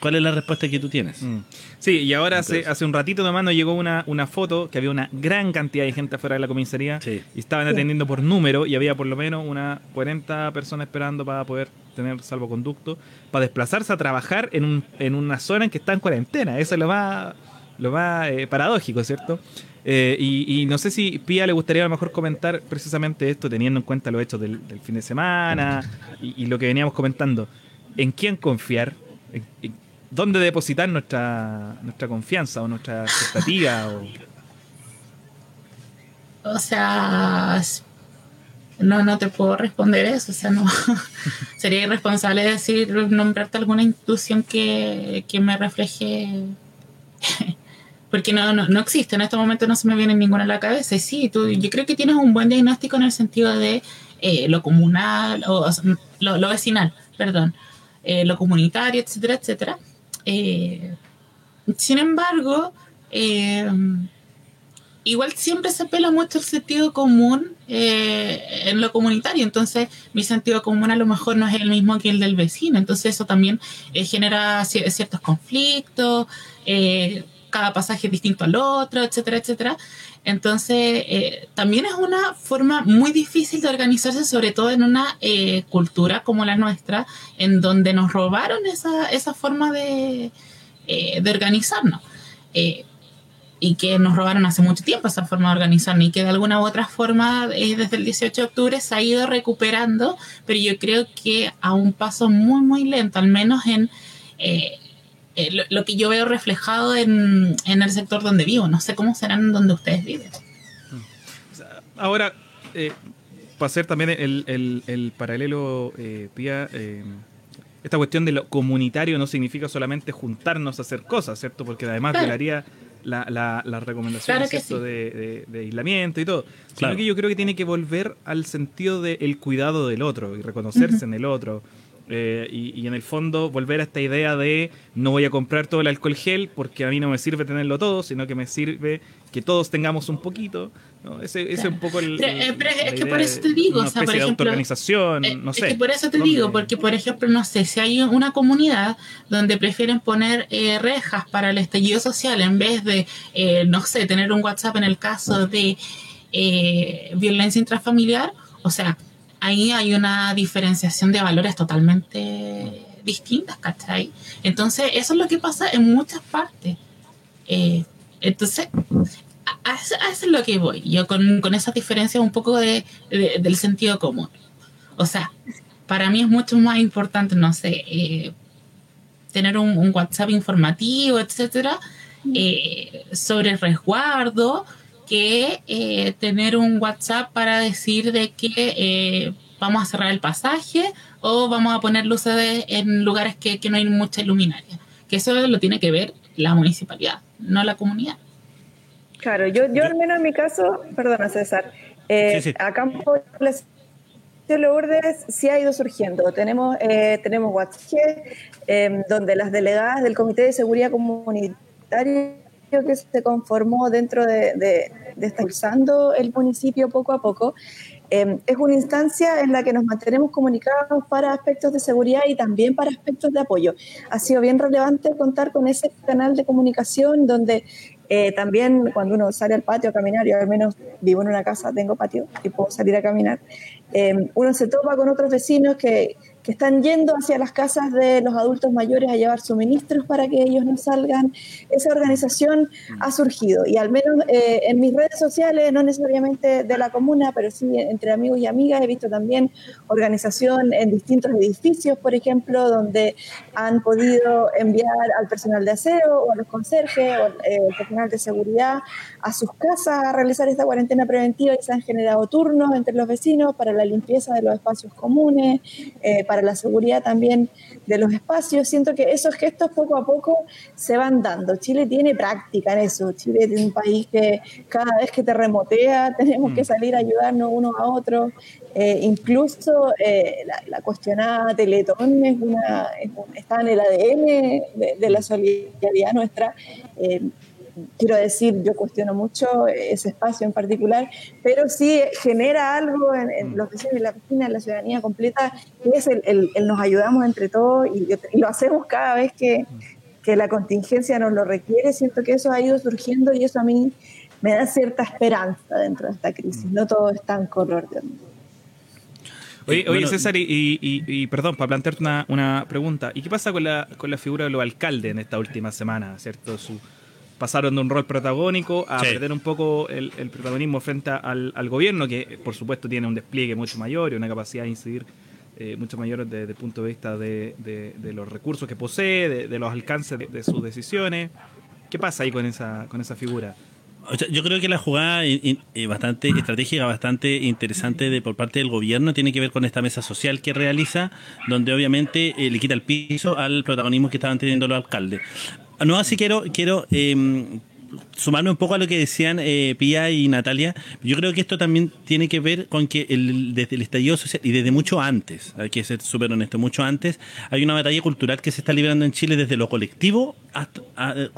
¿Cuál es la respuesta que tú tienes? Mm. Sí, y ahora hace, hace un ratito nomás nos llegó una, una foto que había una gran cantidad de gente afuera de la comisaría Sí. y estaban atendiendo por número y había por lo menos unas 40 personas esperando para poder tener salvoconducto, para desplazarse a trabajar en, un, en una zona en que está en cuarentena. Eso es lo más, lo más eh, paradójico, ¿cierto? Eh, y, y no sé si Pía le gustaría a lo mejor comentar precisamente esto, teniendo en cuenta los hechos del, del fin de semana y, y lo que veníamos comentando. ¿En quién confiar? ¿En- en- ¿Dónde depositar nuestra, nuestra confianza o nuestra expectativa? o- O sea, no, no te puedo responder eso. O sea, no sería irresponsable decir, nombrarte alguna institución que, que me refleje. Porque no, no, no existe, en este momento no se me viene ninguna a la cabeza. Y sí, tú, yo creo que tienes un buen diagnóstico en el sentido de eh, lo comunal, o, lo, vecinal, perdón, eh, lo comunitario, etcétera, etcétera. Eh, sin embargo, igual siempre se apela mucho el sentido común en lo comunitario, entonces mi sentido común a lo mejor no es el mismo que el del vecino, entonces eso también genera ci- ciertos conflictos, cada pasaje es distinto al otro, etcétera, etcétera. Entonces, eh, también es una forma muy difícil de organizarse, sobre todo en una eh, cultura como la nuestra, en donde nos robaron esa, esa forma de, eh, de organizarnos. Eh, y que nos robaron hace mucho tiempo esa forma de organizarnos y que de alguna u otra forma desde el 18 de octubre se ha ido recuperando, pero yo creo que a un paso muy, muy lento, al menos en eh, lo, lo que yo veo reflejado en, en el sector donde vivo. No sé cómo serán donde ustedes viven. Ahora, eh, para hacer también el, el- el paralelo, eh, Pía, eh, esta cuestión de lo comunitario no significa solamente juntarnos a hacer cosas, ¿cierto? Porque además Claro. violaría la, la, las recomendaciones Claro sí. de, de- de aislamiento y todo. Sino que yo creo que tiene que volver al sentido del cuidado del otro y reconocerse en el otro. Eh, y, y en el fondo volver a esta idea de no voy a comprar todo el alcohol gel porque a mí no me sirve tenerlo todo, sino que me sirve que todos tengamos un poquito. ¿no? Ese, ese es un poco el... Pero, eh, pero es que por eso te digo, o sea, por ejemplo, autoorganización, Eh, no es sé. que por eso te ¿Dónde? digo, porque por ejemplo, no sé, si hay una comunidad donde prefieren poner eh, rejas para el estallido social en vez de, eh, no sé, tener un WhatsApp en el caso de eh, violencia intrafamiliar, o sea, ahí hay una diferenciación de valores totalmente distintas, ¿cachai? Entonces, eso es lo que pasa en muchas partes. Eh, entonces, a, a eso, a eso es lo que voy, yo con, con esas diferencias un poco de, de- del sentido común. O sea, para mí es mucho más importante, no sé, eh, tener un, un WhatsApp informativo, etcétera, eh, sobre resguardo, que eh, tener un WhatsApp para decir de que eh, vamos a cerrar el pasaje o vamos a poner luces de- en lugares que, que no hay mucha luminaria. Que eso lo tiene que ver la municipalidad, no la comunidad. Claro, yo, yo al menos en mi caso, perdona César, eh, Sí, sí. acá en Población Lourdes sí ha ido surgiendo. Tenemos, eh, tenemos WhatsApp, eh, donde las delegadas del Comité de Seguridad Comunitaria que se conformó dentro de, de, de impulsando el municipio poco a poco, eh, es una instancia en la que nos mantenemos comunicados para aspectos de seguridad y también para aspectos de apoyo. Ha sido bien relevante contar con ese canal de comunicación donde eh, también cuando uno sale al patio a caminar, yo al menos vivo en una casa, tengo patio y puedo salir a caminar, eh, uno se topa con otros vecinos que, que están yendo hacia las casas de los adultos mayores a llevar suministros para que ellos no salgan. Esa organización ha surgido y al menos eh, en mis redes sociales, no necesariamente de la comuna, pero sí entre amigos y amigas, he visto también organización en distintos edificios, por ejemplo, donde han podido enviar al personal de aseo o a los conserjes o eh, el personal de seguridad a sus casas a realizar esta cuarentena preventiva y se han generado turnos entre los vecinos para la limpieza de los espacios comunes, eh, para la seguridad también de los espacios. Siento que esos gestos poco a poco se van dando. Chile tiene práctica en eso. Chile es un país que cada vez que terremotea tenemos que salir a ayudarnos unos a otros. Eh, incluso eh, la, la, cuestionada Teletón es una, es un, está en el ADN de, de la solidaridad nuestra. Eh, quiero decir, yo cuestiono mucho ese espacio en particular, pero sí genera algo en, los vecinos de la piscina, en la ciudadanía completa, que es el, nos ayudamos entre todos y, lo hacemos cada vez que, que la contingencia nos lo requiere. Siento que eso ha ido surgiendo y eso a mí me da cierta esperanza dentro de esta crisis. No todo es tan color de Oye, César, y, perdón, para plantearte una, pregunta. ¿Y qué pasa con la, con la figura de los alcaldes en esta última semana? ¿Cierto? Su, pasaron de un rol protagónico a perder un poco el, protagonismo frente al, gobierno, que por supuesto tiene un despliegue mucho mayor y una capacidad de incidir eh, mucho mayor desde, el punto de vista de, los recursos que posee, de, los alcances de, sus decisiones. ¿Qué pasa ahí con esa, con esa figura? yo creo que la jugada bastante estratégica, bastante interesante de por parte del gobierno tiene que ver con esta mesa social que realiza, donde obviamente eh, le quita el piso al protagonismo que estaban teniendo los alcaldes. No, así quiero, quiero eh, sumarme un poco a lo que decían eh, Pía y Natalia, yo creo que esto también tiene que ver con que el, desde el estallido social y desde mucho antes, hay que ser súper honesto, mucho antes, hay una batalla cultural que se está librando en Chile desde lo colectivo hasta,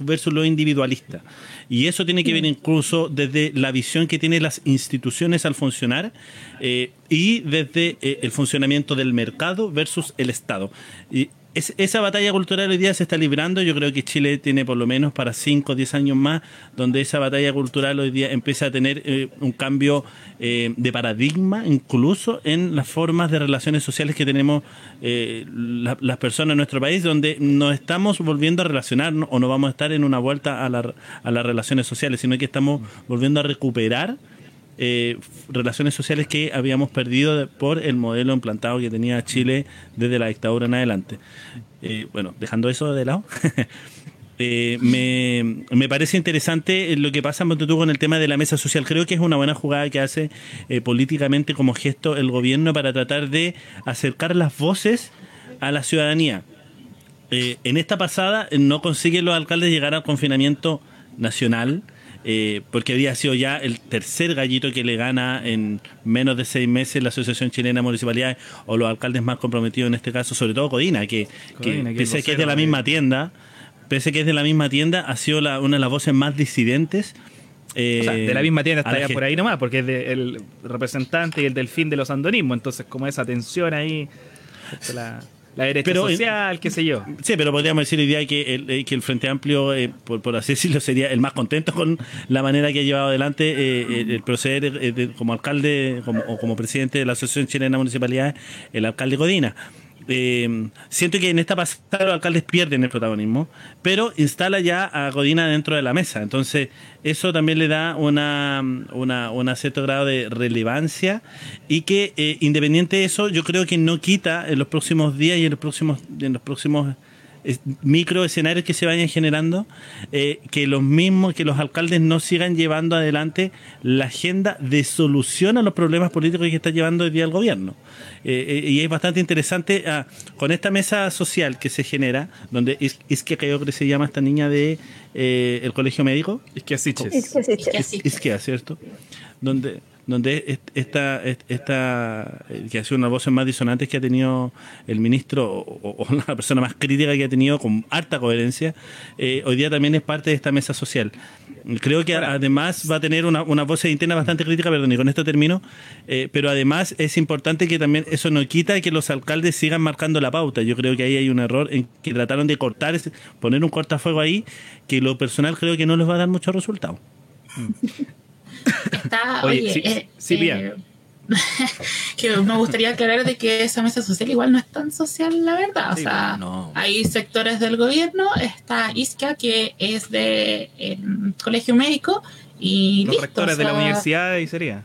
versus lo individualista. Y eso tiene que ver incluso desde la visión que tienen las instituciones al funcionar eh, y desde eh, el funcionamiento del mercado versus el Estado. Y esa batalla cultural hoy día se está librando. Yo creo que Chile tiene por lo menos para 5 o 10 años más, donde esa batalla cultural hoy día empieza a tener eh, un cambio eh, de paradigma, incluso en las formas de relaciones sociales que tenemos eh, las personas en nuestro país, donde nos estamos volviendo a relacionarnos o no vamos a estar en una vuelta a, a las relaciones sociales, sino que estamos volviendo a recuperar eh, relaciones sociales que habíamos perdido por el modelo implantado que tenía Chile desde la dictadura en adelante. Eh, bueno, dejando eso de lado. Eh, me, parece interesante lo que pasa tú con el tema de la mesa social. Creo que es una buena jugada que hace políticamente como gesto el gobierno para tratar de acercar las voces a la ciudadanía. en esta pasada no consiguen los alcaldes llegar al confinamiento nacional eh, porque había sido ya el tercer gallito que le gana en menos de seis meses la Asociación Chilena de Municipalidades o los alcaldes más comprometidos en este caso, sobre todo Codina, que, pese a que es de la misma tienda, pese a que es de la misma tienda, ha sido una de las voces más disidentes. Eh, de la misma tienda está ya por ahí nomás, porque es el representante y el delfín de los andonismos, entonces como esa tensión ahí... La, la derecha pero, social, qué sé yo. Sí, pero podríamos decir hoy día que el, eh, que el Frente Amplio, eh, por, así decirlo, sería el más contento con la manera que ha llevado adelante eh, el, proceder como alcalde como, o como presidente de la Asociación Chilena de Municipalidades, el alcalde Godina. Eh, siento que en esta pasada los alcaldes pierden el protagonismo, pero instala ya a Godina dentro de la mesa. Entonces, eso también le da una, una, un cierto grado de relevancia y que, eh, independiente de eso, yo creo que no quita en los próximos días y en los próximos, en los próximos micro escenarios que se vayan generando, eh, que los mismos, que los alcaldes no sigan llevando adelante la agenda de solución a los problemas políticos que está llevando hoy día el gobierno. Eh, eh, y es bastante interesante ah, con esta mesa social que se genera, donde es, es que creo que se llama esta niña de el colegio médico. Es que así Es que, ¿cierto? Donde donde esta, esta eh, que ha sido una de las voces más disonantes que ha tenido el ministro o, la persona más crítica que ha tenido con harta coherencia, eh, hoy día también es parte de esta mesa social. Creo que además va a tener una, una voz interna bastante crítica, perdón, y con esto termino, eh, pero además es importante que también eso no quita que los alcaldes sigan marcando la pauta. Yo creo que ahí hay un error en que trataron de cortar, poner un cortafuego ahí, que lo personal creo que no les va a dar mucho resultado. Está, oye, sí, eh, eh, que me gustaría aclarar de que esa mesa social igual no es tan social, la verdad. O sea, hay sectores del gobierno, está ISCA, que es de colegio médico, y los rectores de la universidad y sería.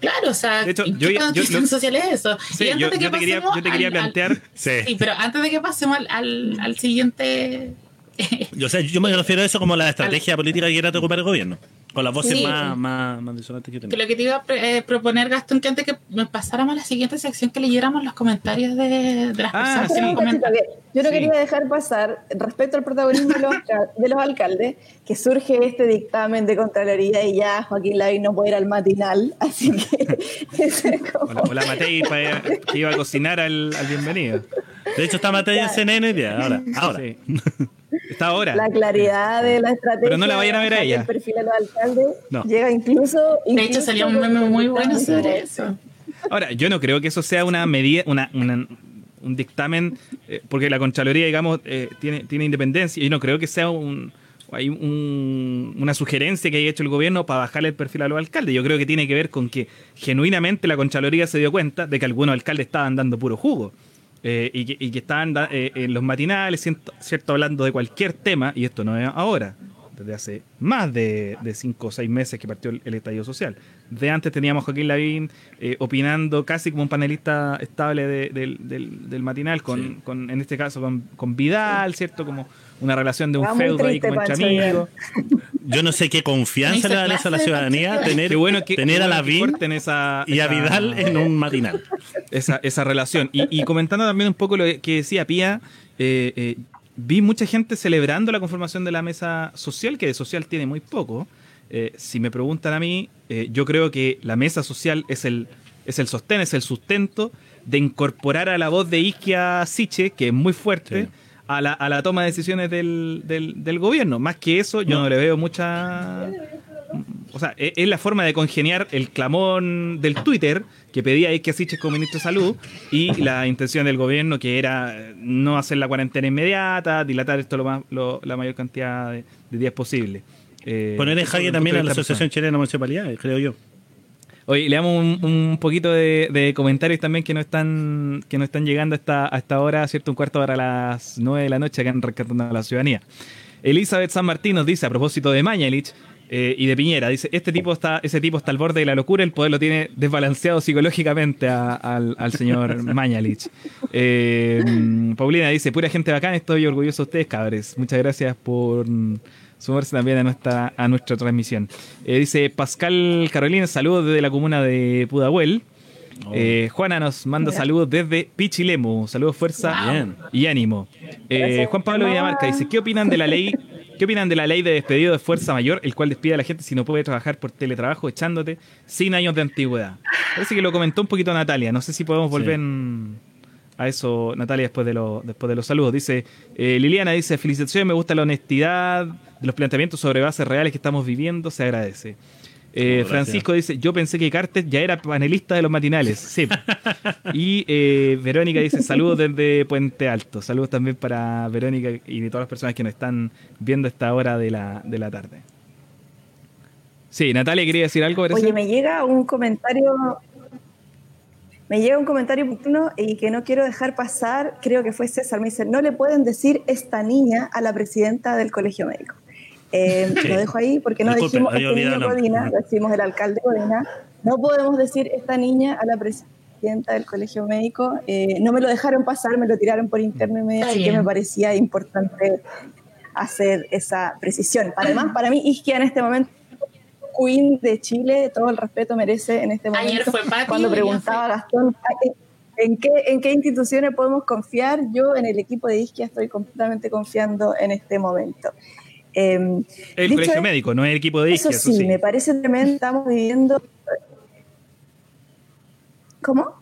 Claro, o sea, de hecho, yo, yo, yo social es eso? Sí, yo, te quería, yo te quería plantear. sí. pero antes de que pasemos al, al, siguiente. yo, o sea, yo me refiero a eso como la estrategia política que quiera ocupar el gobierno. Con las voces más, más, más, disonantes que tenemos. lo que te iba a eh, proponer, Gastón, que antes que pasáramos a la siguiente sección, que leyéramos los comentarios de, las ah, personas Yo no quería dejar pasar, respecto al protagonismo de los, de los, alcaldes, que surge este dictamen de Contraloría y ya Joaquín Lavín no puede ir al matinal, así que... como... Hola, Matei, que iba a cocinar al, al bienvenido. De hecho, está Matei en CNN hoy día, ahora. ahora. está ahora. La claridad de la estrategia. Pero no la vayan a ver a ella. El perfil de los alcaldes llega incluso. De hecho, salió un meme muy bueno sobre eso. Ahora, yo no creo que eso sea una medida, una, un dictamen, eh, porque la Contraloría, digamos, eh, tiene, tiene independencia, y no creo que sea un, hay una sugerencia que haya hecho el gobierno para bajarle el perfil a los alcaldes. Yo creo que tiene que ver con que genuinamente la Contraloría se dio cuenta de que algunos alcaldes estaban dando puro jugo. Eh, y, que, estaban en los matinales, cierto, hablando de cualquier tema, y esto no es ahora, desde hace más de, cinco o seis meses que partió el, estallido social. De antes teníamos a Joaquín Lavín eh, opinando casi como un panelista estable del, matinal, con, en este caso con, Vidal, ¿cierto? Como una relación de un feudo ahí como entre amigos. Yo no sé qué confianza le da eso a la ciudadanía tener, bueno que, tener a Lavín y a Vidal en un matinal. Esa, esa relación. Y, comentando también un poco lo que decía Pía, eh, eh, vi mucha gente celebrando la conformación de la mesa social, que de social tiene muy poco. Eh, si me preguntan a mí, eh, yo creo que la mesa social es el, es el sostén, es el sustento de incorporar a la voz de Isquia Siche, que es muy fuerte, a, la, a, la, toma de decisiones del, del, gobierno. Más que eso, yo no le veo mucha o sea, e-, es la forma de congeniar el clamón del Twitter que pedía que Siches como ministro de Salud y la intención del gobierno que era no hacer la cuarentena inmediata, dilatar esto lo más, la mayor cantidad de, días posible. Eh, Poner en jaque también a la Asociación Chilena de Municipalidades, creo yo. Oye, le damos un, poquito de, comentarios también que no están que no están llegando hasta, a esta hora, ¿cierto? Un cuarto para las nueve de la noche acá en Rescatando a la Ciudadanía. Elizabeth San Martín nos dice, a propósito de Mañalich, eh, y de Piñera. Dice, este tipo está, ese tipo está al borde de la locura, el poder lo tiene desbalanceado psicológicamente al, señor Mañalich. Eh, Paulina dice, pura gente bacán, estoy orgulloso de ustedes, cabres. Muchas gracias por sumarse también a nuestra, a nuestra transmisión. Eh, dice Pascal Carolina, saludos desde la comuna de Pudahuel. Oh. Juana nos manda saludos desde Pichilemu. Saludos, fuerza y ánimo. Juan Pablo Villamarca dice: ¿Qué opinan de la ley ¿Qué opinan de la ley de despedido de fuerza mayor, el cual despide a la gente si no puede trabajar por teletrabajo, echándote sin años de antigüedad? Parece que lo comentó un poquito Natalia. No sé si podemos volver a eso, Natalia, después de, lo, después de los saludos. Dice, eh, Liliana dice, felicitaciones, me gusta la honestidad de los planteamientos sobre bases reales que estamos viviendo, se agradece. Eh, Francisco dice, yo pensé que Cartes ya era panelista de los matinales. Sí. y eh, Verónica dice, saludos desde Puente Alto. Saludos también para Verónica y de todas las personas que nos están viendo a esta hora de la, de la tarde. Sí, Natalia quería decir algo. Oye, me llega un comentario, me llega un comentario oportuno y que no quiero dejar pasar, creo que fue César, me dice, no le pueden decir esta niña a la presidenta del colegio médico. Eh, Lo dejo ahí porque no dijimos este niño Godina, decimos el alcalde Godina. No podemos decir esta niña a la presidenta del colegio médico. Eh, no me lo dejaron pasar, me lo tiraron por interno y me así que me parecía importante hacer esa precisión. Además, para mí, Isquia en este momento Queen de Chile, todo el respeto merece en este momento. Ayer fue Cuando preguntaba Gastón, ¿en qué, ¿en qué instituciones podemos confiar? Yo en el equipo de Isquia estoy completamente confiando en este momento. Em, el colegio médico, no es el equipo de Isquia. Eso sí, me parece tremendo. Estamos viviendo. ¿Cómo?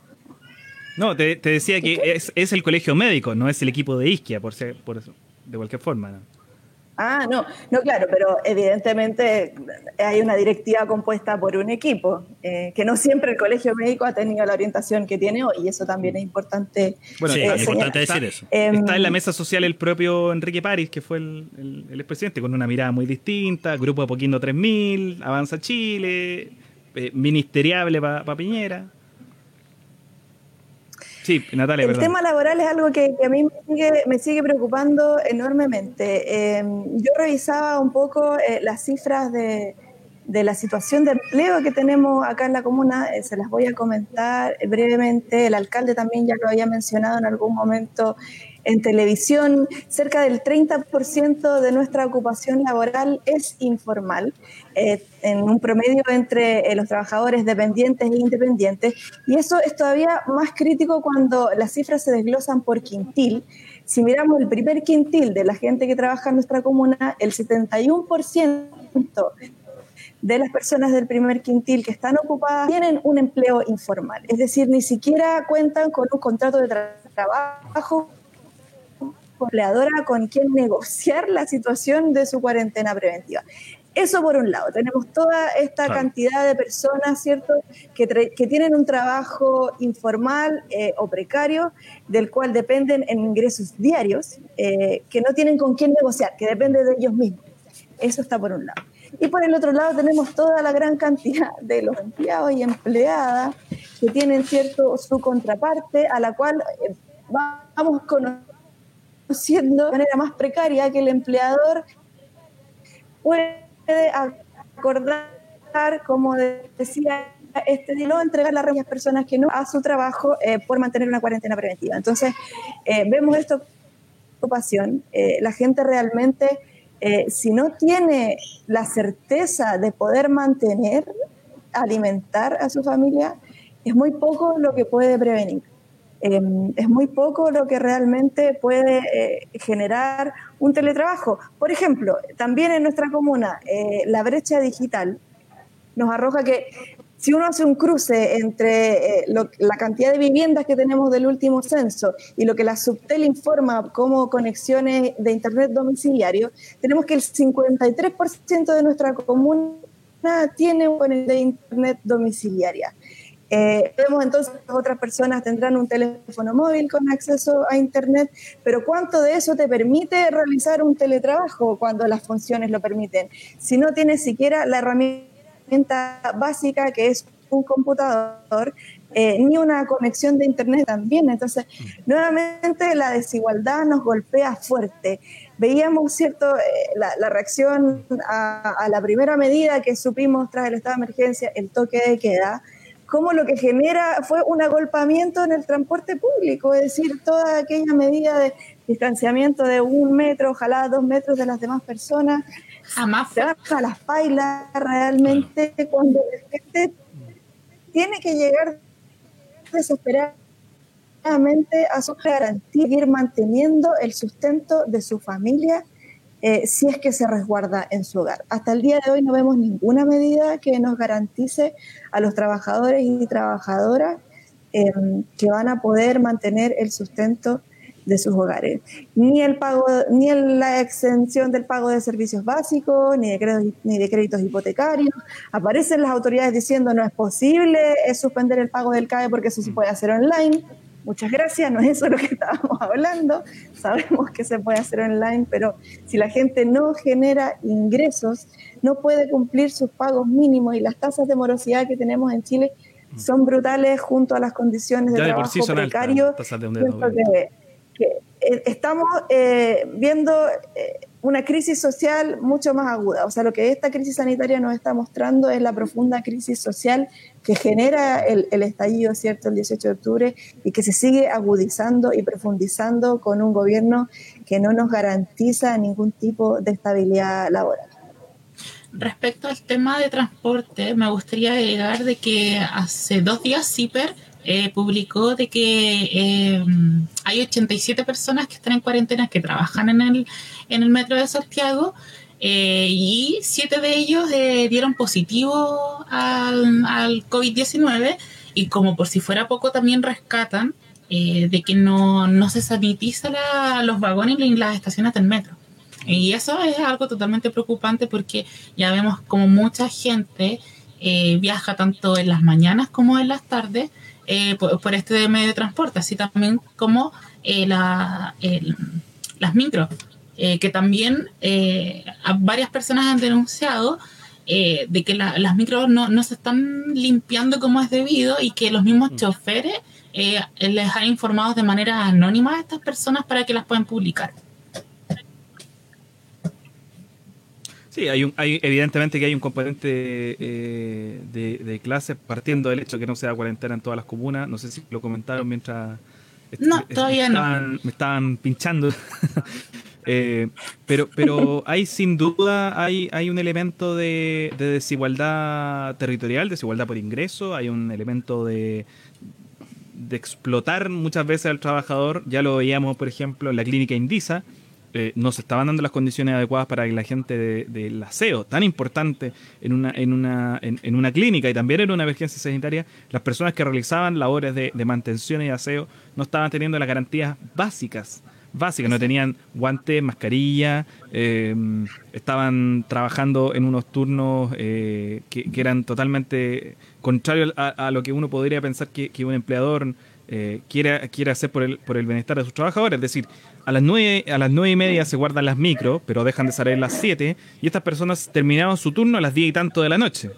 No, te, decía que es, es, el colegio médico, no es el equipo de Isquia, por, ser, por eso, de cualquier forma. ¿no? Ah, no, no, claro, pero evidentemente hay una directiva compuesta por un equipo, eh, que no siempre el colegio médico ha tenido la orientación que tiene hoy, y eso también es importante. Bueno, es importante decir eso. Em, está en la mesa social el propio Enrique París, que fue el, el, expresidente, con una mirada muy distinta, Grupo de Poquindo 3000, Avanza Chile, eh, ministeriable para Piñera. Sí, Natalia, El tema laboral es algo que, a mí me sigue, preocupando enormemente. Em, yo revisaba un poco eh, las cifras de, la situación de empleo que tenemos acá en la comuna, eh, se las voy a comentar brevemente. El alcalde también ya lo había mencionado en algún momento en televisión. Cerca del 30% de nuestra ocupación laboral es informal, eh, en un promedio entre eh, los trabajadores dependientes e independientes. Y eso es todavía más crítico cuando las cifras se desglosan por quintil. Si miramos el primer quintil de la gente que trabaja en nuestra comuna, el 71% de las personas del primer quintil que están ocupadas tienen un empleo informal, es decir, ni siquiera cuentan con un contrato de trabajo empleadora con quien negociar la situación de su cuarentena preventiva. Eso por un lado, tenemos toda esta cantidad de personas, ¿cierto?, que, que tienen un trabajo informal eh, o precario, del cual dependen en ingresos diarios, eh, que no tienen con quién negociar, que depende de ellos mismos. Eso está por un lado. Y por el otro lado tenemos toda la gran cantidad de los empleados y empleadas que tienen, ¿cierto?, su contraparte, a la cual eh, vamos conociendo de manera más precaria que el empleador puede acordar, como decía este no entregar la a las personas que no a su trabajo eh, por mantener una cuarentena preventiva. Entonces, eh, vemos esto ocupación. Eh, la gente realmente, si no tiene la certeza de poder mantener, alimentar a su familia, es muy poco lo que puede prevenir. Em, es muy poco lo que realmente puede eh, generar un teletrabajo. Por ejemplo, también en nuestra comuna, eh, la brecha digital nos arroja que si uno hace un cruce entre eh, la cantidad de viviendas que tenemos del último censo y lo que la Subtel informa como conexiones de Internet domiciliario, tenemos que el 53% de nuestra comuna tiene un de Internet domiciliaria. Eh, vemos entonces que otras personas tendrán un teléfono móvil con acceso a Internet, pero ¿cuánto de eso te permite realizar un teletrabajo cuando las funciones lo permiten? Si no tienes siquiera la herramienta básica que es un computador, eh, ni una conexión de Internet también. Entonces, nuevamente la desigualdad nos golpea fuerte. Veíamos, ¿cierto?, eh, la, reacción a, a la primera medida que supimos tras el estado de emergencia, el toque de queda, cómo lo que genera fue un agolpamiento en el transporte público, es decir, toda aquella medida de distanciamiento de un metro, ojalá dos metros de las demás personas, jamás se baja las pailas realmente cuando la gente tiene que llegar desesperadamente a su garantía, ir manteniendo el sustento de su familia eh, si es que se resguarda en su hogar. Hasta el día de hoy no vemos ninguna medida que nos garantice a los trabajadores y trabajadoras em, que van a poder mantener el sustento de sus hogares. Ni el pago, ni la exención del pago de servicios básicos, ni de créditos, ni de créditos hipotecarios. Aparecen las autoridades diciendo no es posible suspender el pago del CAE porque eso se puede hacer online muchas gracias, no es eso lo que estábamos hablando, sabemos que se puede hacer online, pero si la gente no genera ingresos, no puede cumplir sus pagos mínimos y las tasas de morosidad que tenemos en Chile son brutales junto a las condiciones de trabajo precario. que, eh, estamos eh, viendo eh, una crisis social mucho más aguda. O sea, lo que esta crisis sanitaria nos está mostrando es la profunda crisis social que genera el, estallido, ¿cierto?, el 18 de octubre y que se sigue agudizando y profundizando con un gobierno que no nos garantiza ningún tipo de estabilidad laboral. Respecto al tema de transporte, me gustaría agregar de que hace dos días CIPER eh, publicó de que eh, hay 87 personas que están en cuarentena que trabajan en el, en el metro de Santiago eh, y siete de ellos dieron positivo al, al COVID-19 y como por si fuera poco también rescatan de que no, no se sanitiza los vagones ni las estaciones del metro. Y eso es algo totalmente preocupante porque ya vemos como mucha gente viaja tanto en las mañanas como en las tardes eh, por, este medio de transporte, así también como eh, la, las micros, eh, que también varias personas han denunciado de que las micros no, no, se están limpiando como es debido y que los mismos mm. choferes les han informado de manera anónima a estas personas para que las puedan publicar. Sí, hay, un, hay evidentemente que hay un componente eh, de, clase partiendo del hecho que no sea cuarentena en todas las comunas. No sé si lo comentaron mientras no, todavía no. me estaban pinchando. Eh, pero, pero hay sin duda hay, hay un elemento de, desigualdad territorial, desigualdad por ingreso, hay un elemento de, de explotar muchas veces al trabajador. Ya lo veíamos, por ejemplo, en la clínica Indisa eh, no se estaban dando las condiciones adecuadas para que la gente del aseo, tan importante en una, en, una, en, una clínica y también en una emergencia sanitaria, las personas que realizaban labores de, mantención y aseo no estaban teniendo las garantías básicas básicas, no tenían guantes, mascarilla, eh, estaban trabajando en unos turnos eh, que, eran totalmente contrarios a, lo que uno podría pensar que, un empleador eh, quiere, quiere hacer por el, por el bienestar de sus trabajadores. Es decir, a las nueve, a las nueve y media se guardan las micro, pero dejan de salir a las siete, y estas personas terminaban su turno a las diez y tanto de la noche.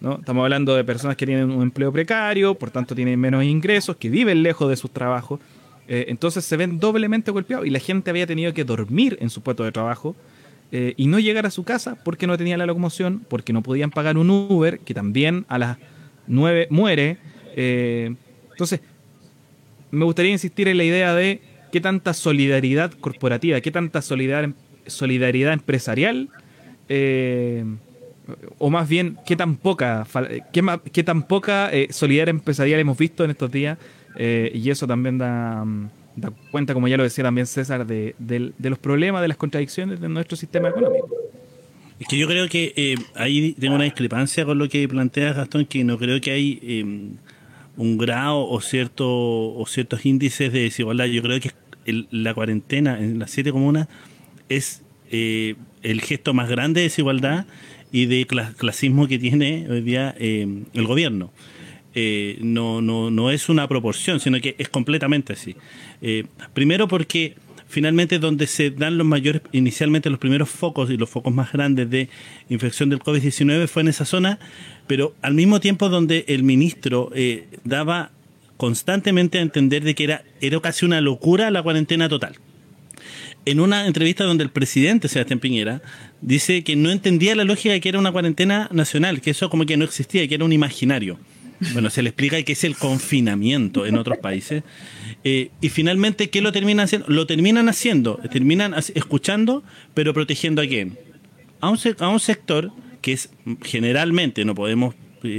¿no? Estamos hablando de personas que tienen un empleo precario, por tanto tienen menos ingresos, que viven lejos de sus trabajos. Eh, entonces se ven doblemente golpeados y la gente había tenido que dormir en su puesto de trabajo eh, y no llegar a su casa porque no tenía la locomoción, porque no podían pagar un Uber, que también a las nueve muere. Eh, entonces, me gustaría insistir en la idea de qué tanta solidaridad corporativa, qué tanta solidaridad, solidaridad empresarial o más bien qué tan poca, qué, qué tan poca eh, solidaridad empresarial hemos visto en estos días eh, y eso también da, da, cuenta, como ya lo decía también César, de, los problemas, de las contradicciones de nuestro sistema económico. Es que yo creo que eh, ahí tengo una discrepancia con lo que plantea Gastón, que no creo que hay em, un grado o, cierto, o ciertos índices de desigualdad. Yo creo que la cuarentena en las siete comunas es el gesto más grande de desigualdad y de clasismo que tiene hoy día eh, el gobierno. Eh, no, no, no es una proporción, sino que es completamente así. Eh, primero porque finalmente donde se dan los mayores, inicialmente los primeros focos y los focos más grandes de infección del COVID-19 fue en esa zona, pero al mismo tiempo donde el ministro daba constantemente a entender de que era, era casi una locura la cuarentena total en una entrevista donde el presidente Sebastián Piñera dice que no entendía la lógica de que era una cuarentena nacional, que eso como que no existía, que era un imaginario. Bueno, se le explica que es el confinamiento en otros países. Eh, y finalmente, ¿qué lo terminan haciendo? Lo terminan haciendo, terminan escuchando, pero protegiendo a quién? A un, a un sector que es generalmente, no podemos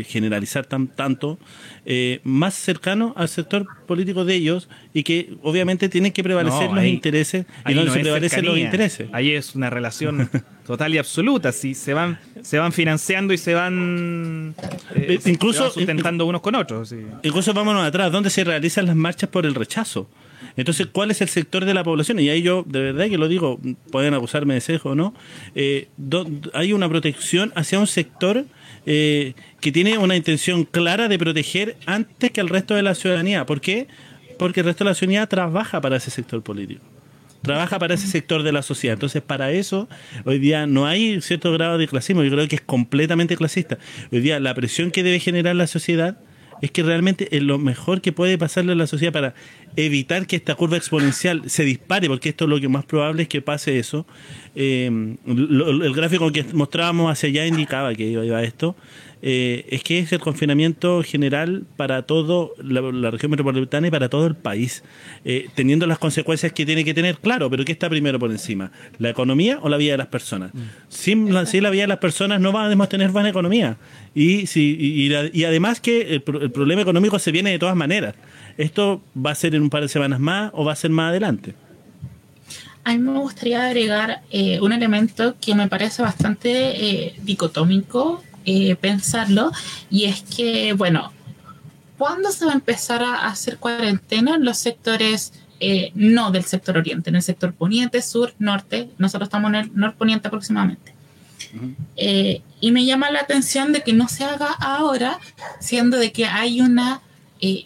generalizar tan, tanto, eh, más cercano al sector político de ellos y que obviamente tienen que prevalecer los intereses y no, se prevalecen los intereses. Ahí es una relación total y absoluta, si se van se van financiando y se van eh, incluso sustentando unos con otros. Incluso vámonos atrás, ¿dónde se realizan las marchas por el rechazo? Entonces, ¿cuál es el sector de la población? Y ahí yo, de verdad que lo digo, pueden acusarme de sesgo o no, hay una protección hacia un sector eh, que tiene una intención clara de proteger antes que el resto de la ciudadanía. ¿Por qué? Porque el resto de la ciudadanía trabaja para ese sector político. Trabaja para ese sector de la sociedad. Entonces, para eso, hoy día no hay cierto grado de clasismo. Yo creo que es completamente clasista. Hoy día, la presión que debe generar la sociedad es que realmente es lo mejor que puede pasarle a la sociedad para evitar que esta curva exponencial se dispare, porque esto es lo que más probable es que pase eso. Eh, el gráfico que mostrábamos hacia allá indicaba que iba a esto. Eh, es que es el confinamiento general para toda la, región metropolitana y para todo el país, eh, teniendo las consecuencias que tiene que tener, claro, pero ¿qué está primero por encima? ¿La economía o la vida de las personas? Mm. Sin, la, la vida de las personas no vamos a tener buena economía. Y, si, y, además que el, el problema económico se viene de todas maneras. ¿Esto va a ser en un par de semanas más o va a ser más adelante? A mí me gustaría agregar eh, un elemento que me parece bastante dicotómico eh, pensarlo, y es que, bueno, ¿cuándo se va a empezar a hacer cuarentena en los sectores eh, no del sector oriente, en el sector poniente, sur, norte? Nosotros estamos en el norponiente aproximadamente. Eh, y me llama la atención de que no se haga ahora, siendo de que hay una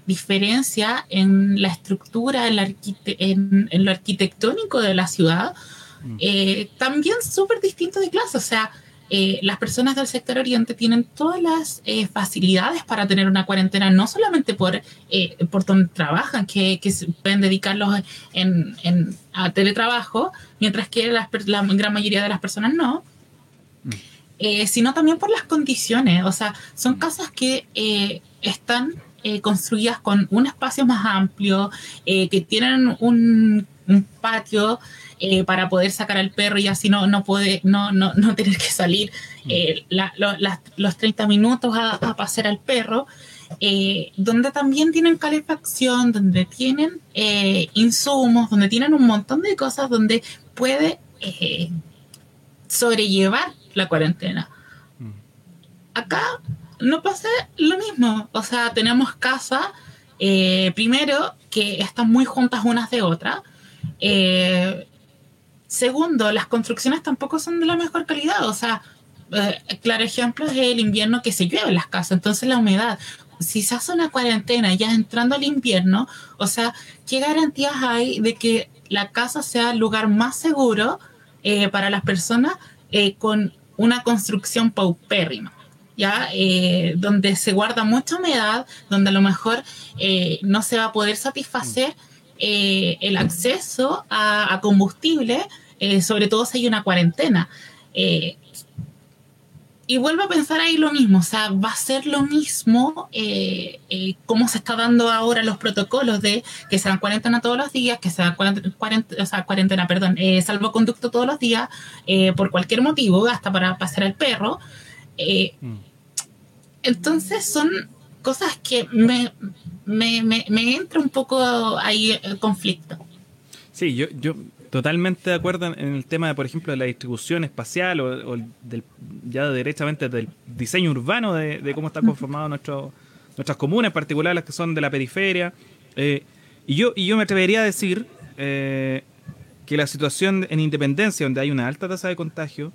diferencia en la estructura, en, lo arquitectónico de la ciudad, también súper distinto de clase. O sea, eh, las personas del sector oriente tienen todas las eh, facilidades para tener una cuarentena, no solamente por, eh, por donde trabajan, que, que pueden dedicarlos en, en, a teletrabajo, mientras que la gran mayoría de las personas no, mm. sino también por las condiciones. O sea, son mm. casas que están construidas con un espacio más amplio, que tienen un, un patio eh, para poder sacar al perro y así no, no puede, no, no, no tener que salir mm. eh, los 30 minutos a, pasear al perro. Eh, donde también tienen calefacción, donde tienen insumos, donde tienen un montón de cosas donde puede sobrellevar la cuarentena. Mm. Acá no pasa lo mismo, o sea, tenemos casas, primero, que están muy juntas unas de otras, Eh, segundo, las construcciones tampoco son de la mejor calidad. O sea, eh, claro ejemplo es el invierno que se llueve en las casas, entonces la humedad. Si se hace una cuarentena ya entrando al invierno, o sea, ¿qué garantías hay de que la casa sea el lugar más seguro eh, para las personas con una construcción paupérrima? ¿ya? Eh, donde se guarda mucha humedad, donde a lo mejor eh, no se va a poder satisfacer eh, el acceso a, combustible, sobre todo si hay una cuarentena. Y vuelvo a pensar ahí lo mismo, o sea, va a ser lo mismo cómo se está dando ahora los protocolos de que se dan cuarentena todos los días, que se dan cuarentena, o sea, cuarentena, perdón, salvoconducto todos los días, por cualquier motivo, hasta para pasar al perro. Mm. Entonces son cosas que me, me, entra un poco ahí el conflicto. Sí, yo, yo totalmente de acuerdo en el tema de, por ejemplo, de la distribución espacial o, del, ya directamente del diseño urbano de, cómo están conformadas nuestras comunas, en particular las que son de la periferia. Eh, y, yo, y yo me atrevería a decir eh, que la situación en Independencia, donde hay una alta tasa de contagio,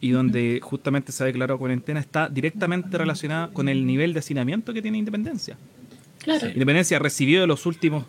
y donde justamente se ha declarado cuarentena está directamente relacionada con el nivel de hacinamiento que tiene Independencia. Claro. Independencia recibió en los últimos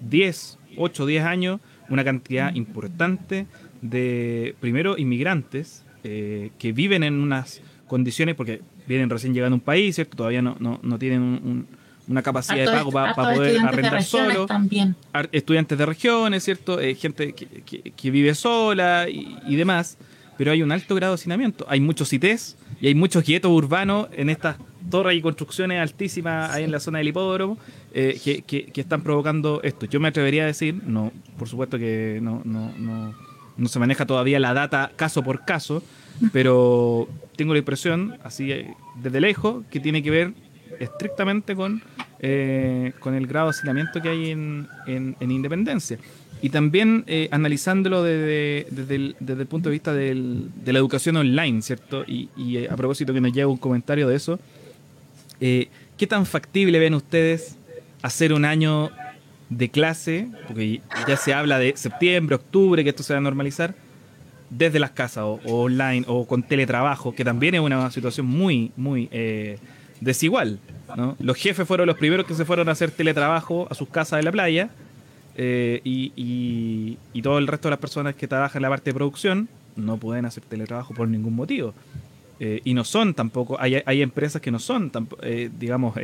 10, 8, 10 años una cantidad importante de, primero, inmigrantes eh, que viven en unas condiciones, porque vienen recién llegando a un país, ¿cierto? Todavía no, no, tienen una capacidad de pago para poder arrendar solo. También. Estudiantes de regiones, ¿cierto? Eh, gente que, vive sola y, y demás pero hay un alto grado de hacinamiento. Hay muchos CITES y hay muchos guetos urbanos en estas torres y construcciones altísimas ahí en la zona del hipódromo eh, que, que, están provocando esto. Yo me atrevería a decir, no, por supuesto que no, no, no, no se maneja todavía la data caso por caso, pero tengo la impresión, así eh, desde lejos, que tiene que ver estrictamente con, eh, con el grado de hacinamiento que hay en, en, en Independencia. Y también eh, analizándolo desde, el, punto de vista de la educación online, ¿cierto? Y, eh, a propósito que nos llega un comentario de eso, eh, ¿qué tan factible ven ustedes hacer un año de clase? Porque ya se habla de septiembre, octubre, que esto se va a normalizar, desde las casas o, online o con teletrabajo, que también es una situación muy, muy desigual. ¿no? Los jefes fueron los primeros que se fueron a hacer teletrabajo a sus casas de la playa eh, y, y, todo el resto de las personas que trabajan en la parte de producción no pueden hacer teletrabajo por ningún motivo. Eh, y no son tampoco, hay, hay empresas que no son, eh, digamos,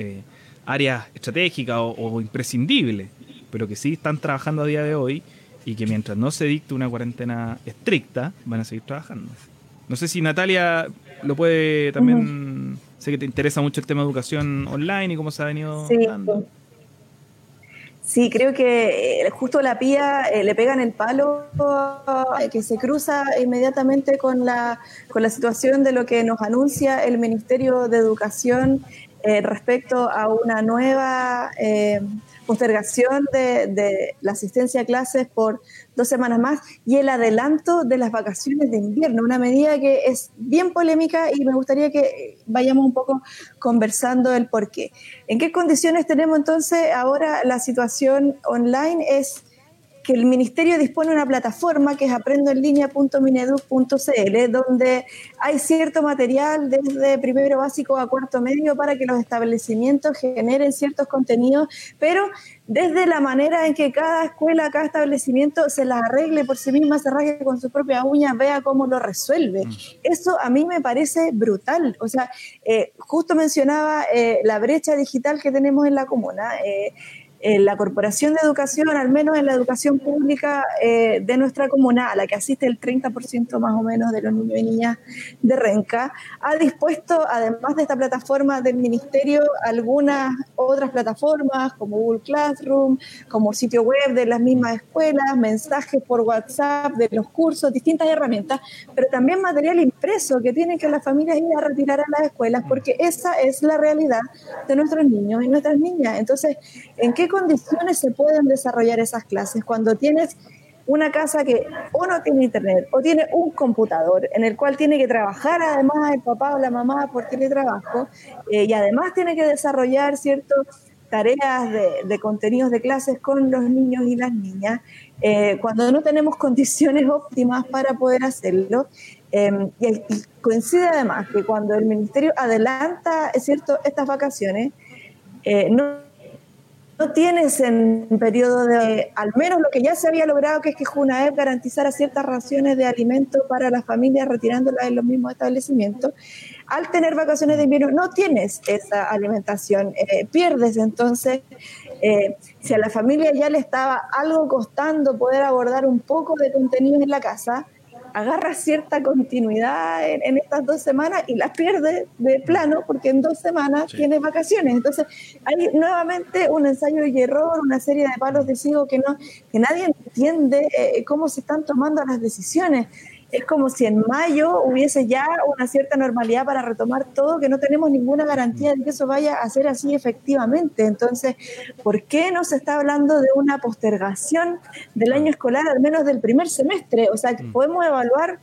áreas estratégicas o, imprescindibles, pero que sí están trabajando a día de hoy y que mientras no se dicte una cuarentena estricta, van a seguir trabajando. No sé si Natalia lo puede también, sé que te interesa mucho el tema de educación online y cómo se ha venido dando. Sí, creo que eh, justo la pía eh, le pegan el palo eh, que se cruza inmediatamente con la, con la situación de lo que nos anuncia el Ministerio de Educación respecto a una nueva postergación de, la asistencia a clases por dos semanas más y el adelanto de las vacaciones de invierno, una medida que es bien polémica y me gustaría que vayamos un poco conversando el por qué. ¿En qué condiciones tenemos entonces ahora la situación online? Es que el ministerio dispone de una plataforma que es aprendoenlinea.mineduc.cl, donde hay cierto material desde primero básico a cuarto medio para que los establecimientos generen ciertos contenidos, pero desde la manera en que cada escuela, cada establecimiento se las arregle por sí misma, se rasgue con sus propias uñas, vea cómo lo resuelve. Mm. Eso a mí me parece brutal. O sea, eh, justo mencionaba eh, la brecha digital que tenemos en la comuna. Eh, la Corporación de Educación, al menos en la educación pública eh, de nuestra comuna, a la que asiste el 30% más o menos de los niños y niñas de Renca, ha dispuesto, además de esta plataforma del Ministerio, algunas otras plataformas como Google Classroom, como sitio web de las mismas escuelas, mensajes por WhatsApp de los cursos, distintas herramientas, pero también material impreso que tienen que las familias ir a retirar a las escuelas, porque esa es la realidad de nuestros niños y nuestras niñas. Entonces, ¿en qué condiciones se pueden desarrollar esas clases? Cuando tienes una casa que o no tiene internet o tiene un computador en el cual tiene que trabajar además el papá o la mamá por teletrabajo eh, y además tiene que desarrollar cierto tareas de, contenidos de clases con los niños y las niñas, eh, cuando no tenemos condiciones óptimas para poder hacerlo. Em, y, coincide además que cuando el ministerio adelanta, es cierto, estas vacaciones, eh, no no tienes en periodo de, al menos lo que ya se había logrado, que es que Junaep garantizara ciertas raciones de alimento para las familias retirándolas en los mismos establecimientos, al tener vacaciones de invierno no tienes esa alimentación, eh, pierdes entonces, eh, si a la familia ya le estaba algo costando poder abordar un poco de contenido en la casa, agarra cierta continuidad en, estas dos semanas y las pierde de plano porque en dos semanas tiene vacaciones. Entonces hay nuevamente un ensayo y error, una serie de palos de ciego que, no, que nadie entiende eh, cómo se están tomando las decisiones es como si en mayo hubiese ya una cierta normalidad para retomar todo, que no tenemos ninguna garantía de que eso vaya a ser así efectivamente. Entonces, ¿por qué no se está hablando de una postergación del año escolar, al menos del primer semestre? O sea, que mm. podemos evaluar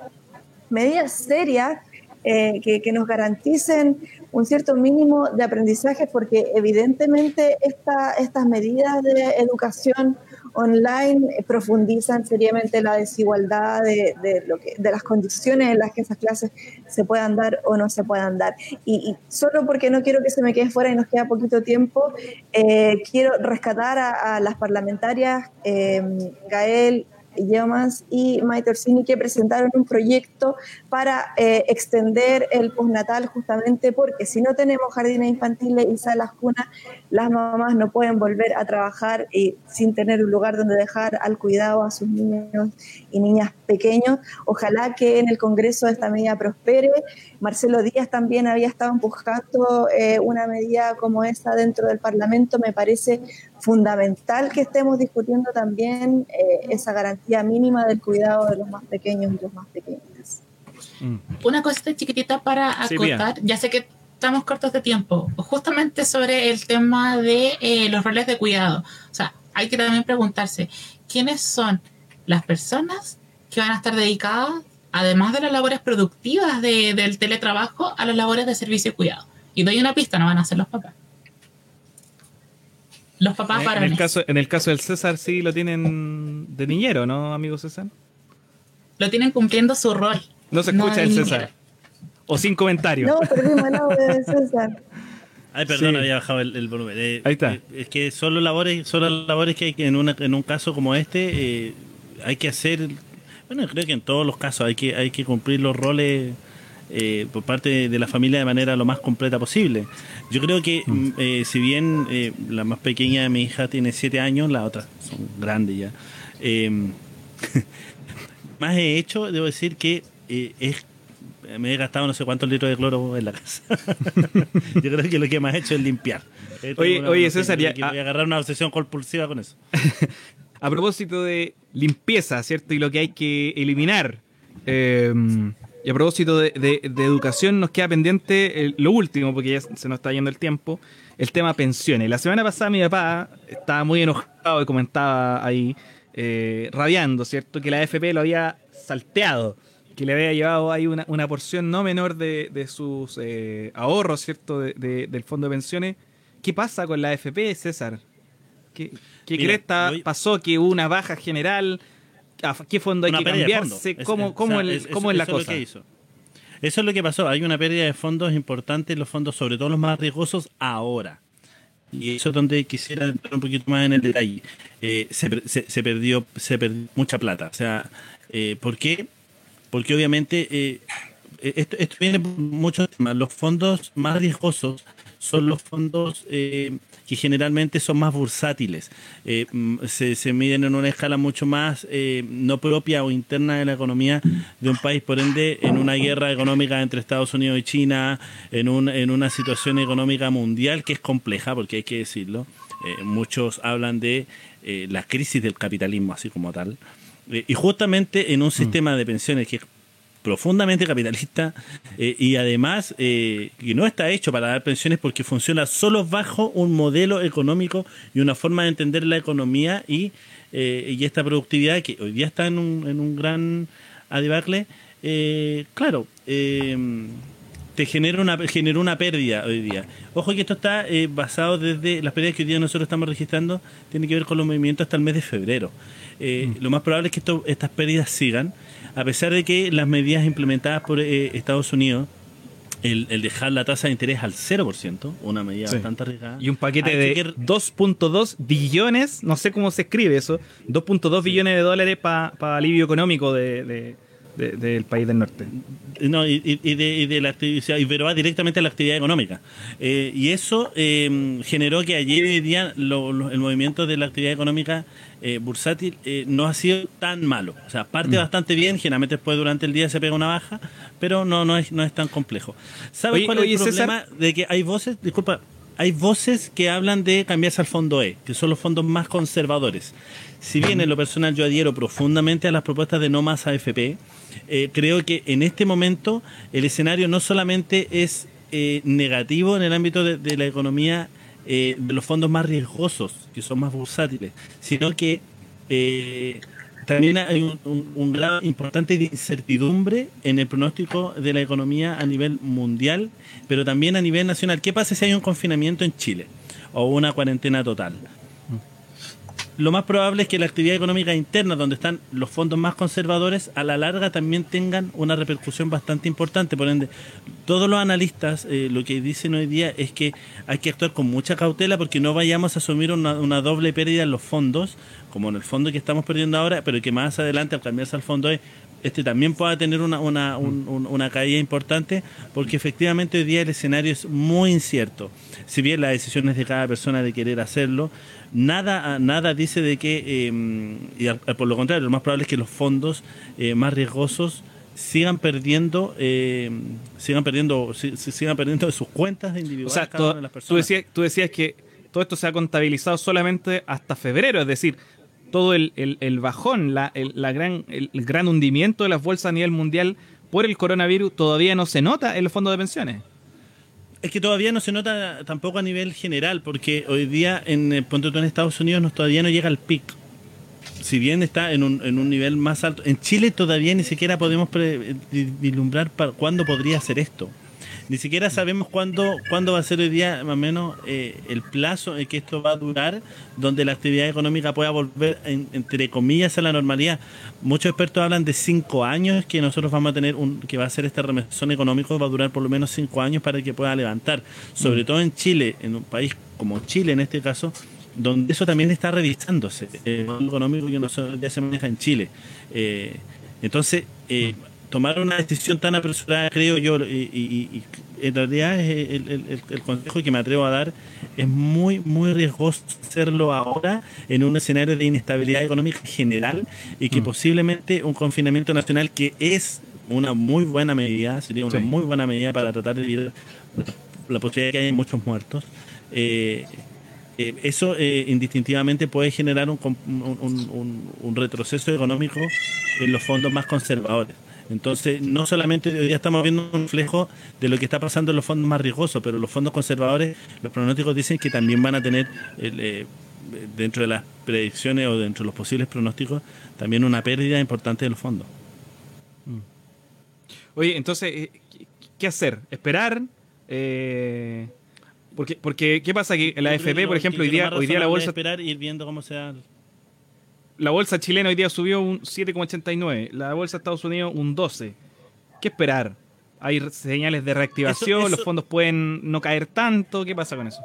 medidas serias eh, que, nos garanticen un cierto mínimo de aprendizaje, porque evidentemente estas medidas de educación online eh, profundizan seriamente la desigualdad de, lo que, de las condiciones en las que esas clases se puedan dar o no se puedan dar. Y, solo porque no quiero que se me quede fuera y nos queda poquito tiempo, eh, quiero rescatar a, las parlamentarias eh, Gael, Yeomans y Maite Orsini que presentaron un proyecto para eh, extender el postnatal justamente porque si no tenemos jardines infantiles y salas cunas, las mamás no pueden volver a trabajar y sin tener un lugar donde dejar al cuidado a sus niños y niñas pequeños. Ojalá que en el Congreso esta medida prospere. Marcelo Díaz también había estado empujando eh, una medida como esa dentro del Parlamento. Me parece fundamental que estemos discutiendo también eh, esa garantía mínima del cuidado de los más pequeños y los más pequeños. Mm. Una cosita chiquitita para acotar, ya sé que estamos cortos de tiempo, justamente sobre el tema de eh, los roles de cuidado. O sea, hay que también preguntarse, ¿quiénes son las personas que van a estar dedicadas, además de las labores productivas del teletrabajo, a las labores de servicio y cuidado? Y doy una pista, no van a ser los papás. Los papás para en el caso En el caso del César sí lo tienen de niñero, ¿no, amigo César? Lo tienen cumpliendo su rol. No se escucha el César. O sin comentario. No, perdimos el audio de César. Ay, perdón, había bajado el, volumen. Eh, Ahí está. Eh, es que son las labores, son las labores que hay que en, una, en un caso como este eh, hay que hacer. Bueno, creo que en todos los casos hay que hay que cumplir los roles eh, por parte de la familia de manera lo más completa posible. Yo creo que mm. Mm, eh, si bien eh, la más pequeña de mi hija tiene siete años, la otra son grandes ya. Em, más he hecho, debo decir que es me he gastado no sé cuántos litros de cloro en la casa. Yo creo que lo que más he hecho es limpiar. Oye, oye César, ya, voy a agarrar una obsesión compulsiva con eso. a propósito de limpieza, ¿cierto? Y lo que hay que eliminar. Eh, y a propósito de, educación, nos queda pendiente lo último, porque ya se nos está yendo el tiempo, el tema pensiones. La semana pasada mi papá estaba muy enojado y comentaba ahí, eh, rabiando, ¿cierto? Que la AFP lo había salteado, que le había llevado ahí una, porción no menor de, sus eh, ahorros, ¿cierto? del fondo de pensiones. ¿Qué pasa con la AFP, César? ¿Qué, qué pasó? ¿Que hubo una baja general? qué fondo hay que cambiarse, cómo, cómo, es, la cosa. Eso es lo que pasó. Hay una pérdida de fondos importante, los fondos, sobre todo los más riesgosos, ahora. Y eso es donde quisiera entrar un poquito más en el detalle. Eh, se, perdió, se perdió mucha plata. O sea, eh, ¿por qué? Porque obviamente eh, esto, esto, viene por muchos temas. Los fondos más riesgosos son los fondos eh, que generalmente son más bursátiles. Eh, mm, se, miden en una escala mucho más eh, no propia o interna de la economía de un país, por ende, en una guerra económica entre Estados Unidos y China, en, un, en una situación económica mundial que es compleja, porque hay que decirlo. muchos hablan de la crisis del capitalismo, así como tal. y justamente en un mm. sistema de pensiones que es profundamente capitalista eh, y además eh, que no está hecho para dar pensiones porque funciona solo bajo un modelo económico y una forma de entender la economía y, eh, y esta productividad que hoy día está en un, en un gran adivacle, claro, te genera una, generó una pérdida hoy día. Ojo que esto está eh, basado desde las pérdidas que hoy día nosotros estamos registrando, tiene que ver con los movimientos hasta el mes de febrero. Eh, mm. Lo más probable es que esto, estas pérdidas sigan, a pesar de que las medidas implementadas por eh, Estados Unidos, el, dejar la tasa de interés al 0%, una medida bastante arriesgada. Y un paquete de 2.2 billones, no sé cómo se escribe eso, 2.2 billones de dólares para alivio económico de del país del norte. No, y, de, la actividad, pero va directamente a la actividad económica. Eh, y eso eh, generó que ayer y día el movimiento de la actividad económica eh, bursátil no ha sido tan malo. O sea, parte mm. bastante bien, generalmente después durante el día se pega una baja, pero no, no, es, no es tan complejo. ¿Sabes cuál es el problema? De que hay voces, disculpa, hay voces que hablan de cambiarse al fondo E, que son los fondos más conservadores. Si bien en lo personal yo adhiero profundamente a las propuestas de no más AFP, eh, creo que en este momento el escenario no solamente es eh, negativo en el ámbito de, la economía eh, de los fondos más riesgosos, que son más bursátiles, sino que también hay un, grado importante de incertidumbre en el pronóstico de la economía a nivel mundial, pero también a nivel nacional. ¿Qué pasa si hay un confinamiento en Chile o una cuarentena total? Lo más probable es que la actividad económica interna, donde están los fondos más conservadores, a la larga también tengan una repercusión bastante importante. Por ende, todos los analistas eh, lo que dicen hoy día es que hay que actuar con mucha cautela porque no vayamos a asumir una, doble pérdida en los fondos, como en el fondo que estamos perdiendo ahora, pero que más adelante al cambiarse al fondo es este también pueda tener una, una, una caída importante, porque efectivamente hoy día el escenario es muy incierto. Si bien la decisión es de cada persona de querer hacerlo, nada, nada dice de que, em, y por lo contrario, lo más probable es que los fondos eh, más riesgosos sigan perdiendo em, sigan perdiendo sigan perdiendo de sus cuentas individuales cada una de las personas. Tú decías, tú decías que todo esto se ha contabilizado solamente hasta febrero, es decir, todo el, el, bajón, la, el, la gran, el, gran hundimiento de las bolsas a nivel mundial por el coronavirus todavía no se nota en los fondos de pensiones. Es que todavía no se nota tampoco a nivel general, porque hoy día en eh, punto en Estados Unidos todavía no llega al pic. Si bien está en un, en un nivel más alto, en Chile todavía ni siquiera podemos vislumbrar para cuándo podría ser esto. Ni siquiera sabemos cuándo, cuándo va a ser hoy día más o menos eh, el plazo en que esto va a durar, donde la actividad económica pueda volver, entre comillas, a la normalidad. Muchos expertos hablan de cinco años que nosotros vamos a tener, un, que va a ser este remesón económico, va a durar por lo menos cinco años para que pueda levantar. Sobre mm. todo en Chile, en un país como Chile en este caso, donde eso también está revisándose, el económico que nosotros ya se maneja en Chile. Eh, entonces, eh, tomar una decisión tan apresurada, creo yo, y, en realidad el, consejo que me atrevo a dar es muy, muy riesgoso hacerlo ahora en un escenario de inestabilidad económica general y que mm. posiblemente un confinamiento nacional que es una muy buena medida, sería una muy buena medida para tratar de evitar la posibilidad de que haya muchos muertos. Eh, eh, eso eh, indistintivamente puede generar un, un retroceso económico en los fondos más conservadores. Entonces, no solamente hoy día estamos viendo un reflejo de lo que está pasando en los fondos más riesgosos, pero los fondos conservadores, los pronósticos dicen que también van a tener, eh, dentro de las predicciones o dentro de los posibles pronósticos, también una pérdida importante de los fondos. Mm. Oye, entonces, eh, ¿qué hacer? ¿Esperar? Eh, porque, porque, ¿qué pasa? Que la FP, por ejemplo, hoy día, hoy día la bolsa... Esperar y ir viendo cómo se da la bolsa chilena hoy día subió un 7,89, la bolsa de Estados Unidos un 12. ¿Qué esperar? ¿Hay señales de reactivación? ¿Los fondos pueden no caer tanto? ¿Qué pasa con eso?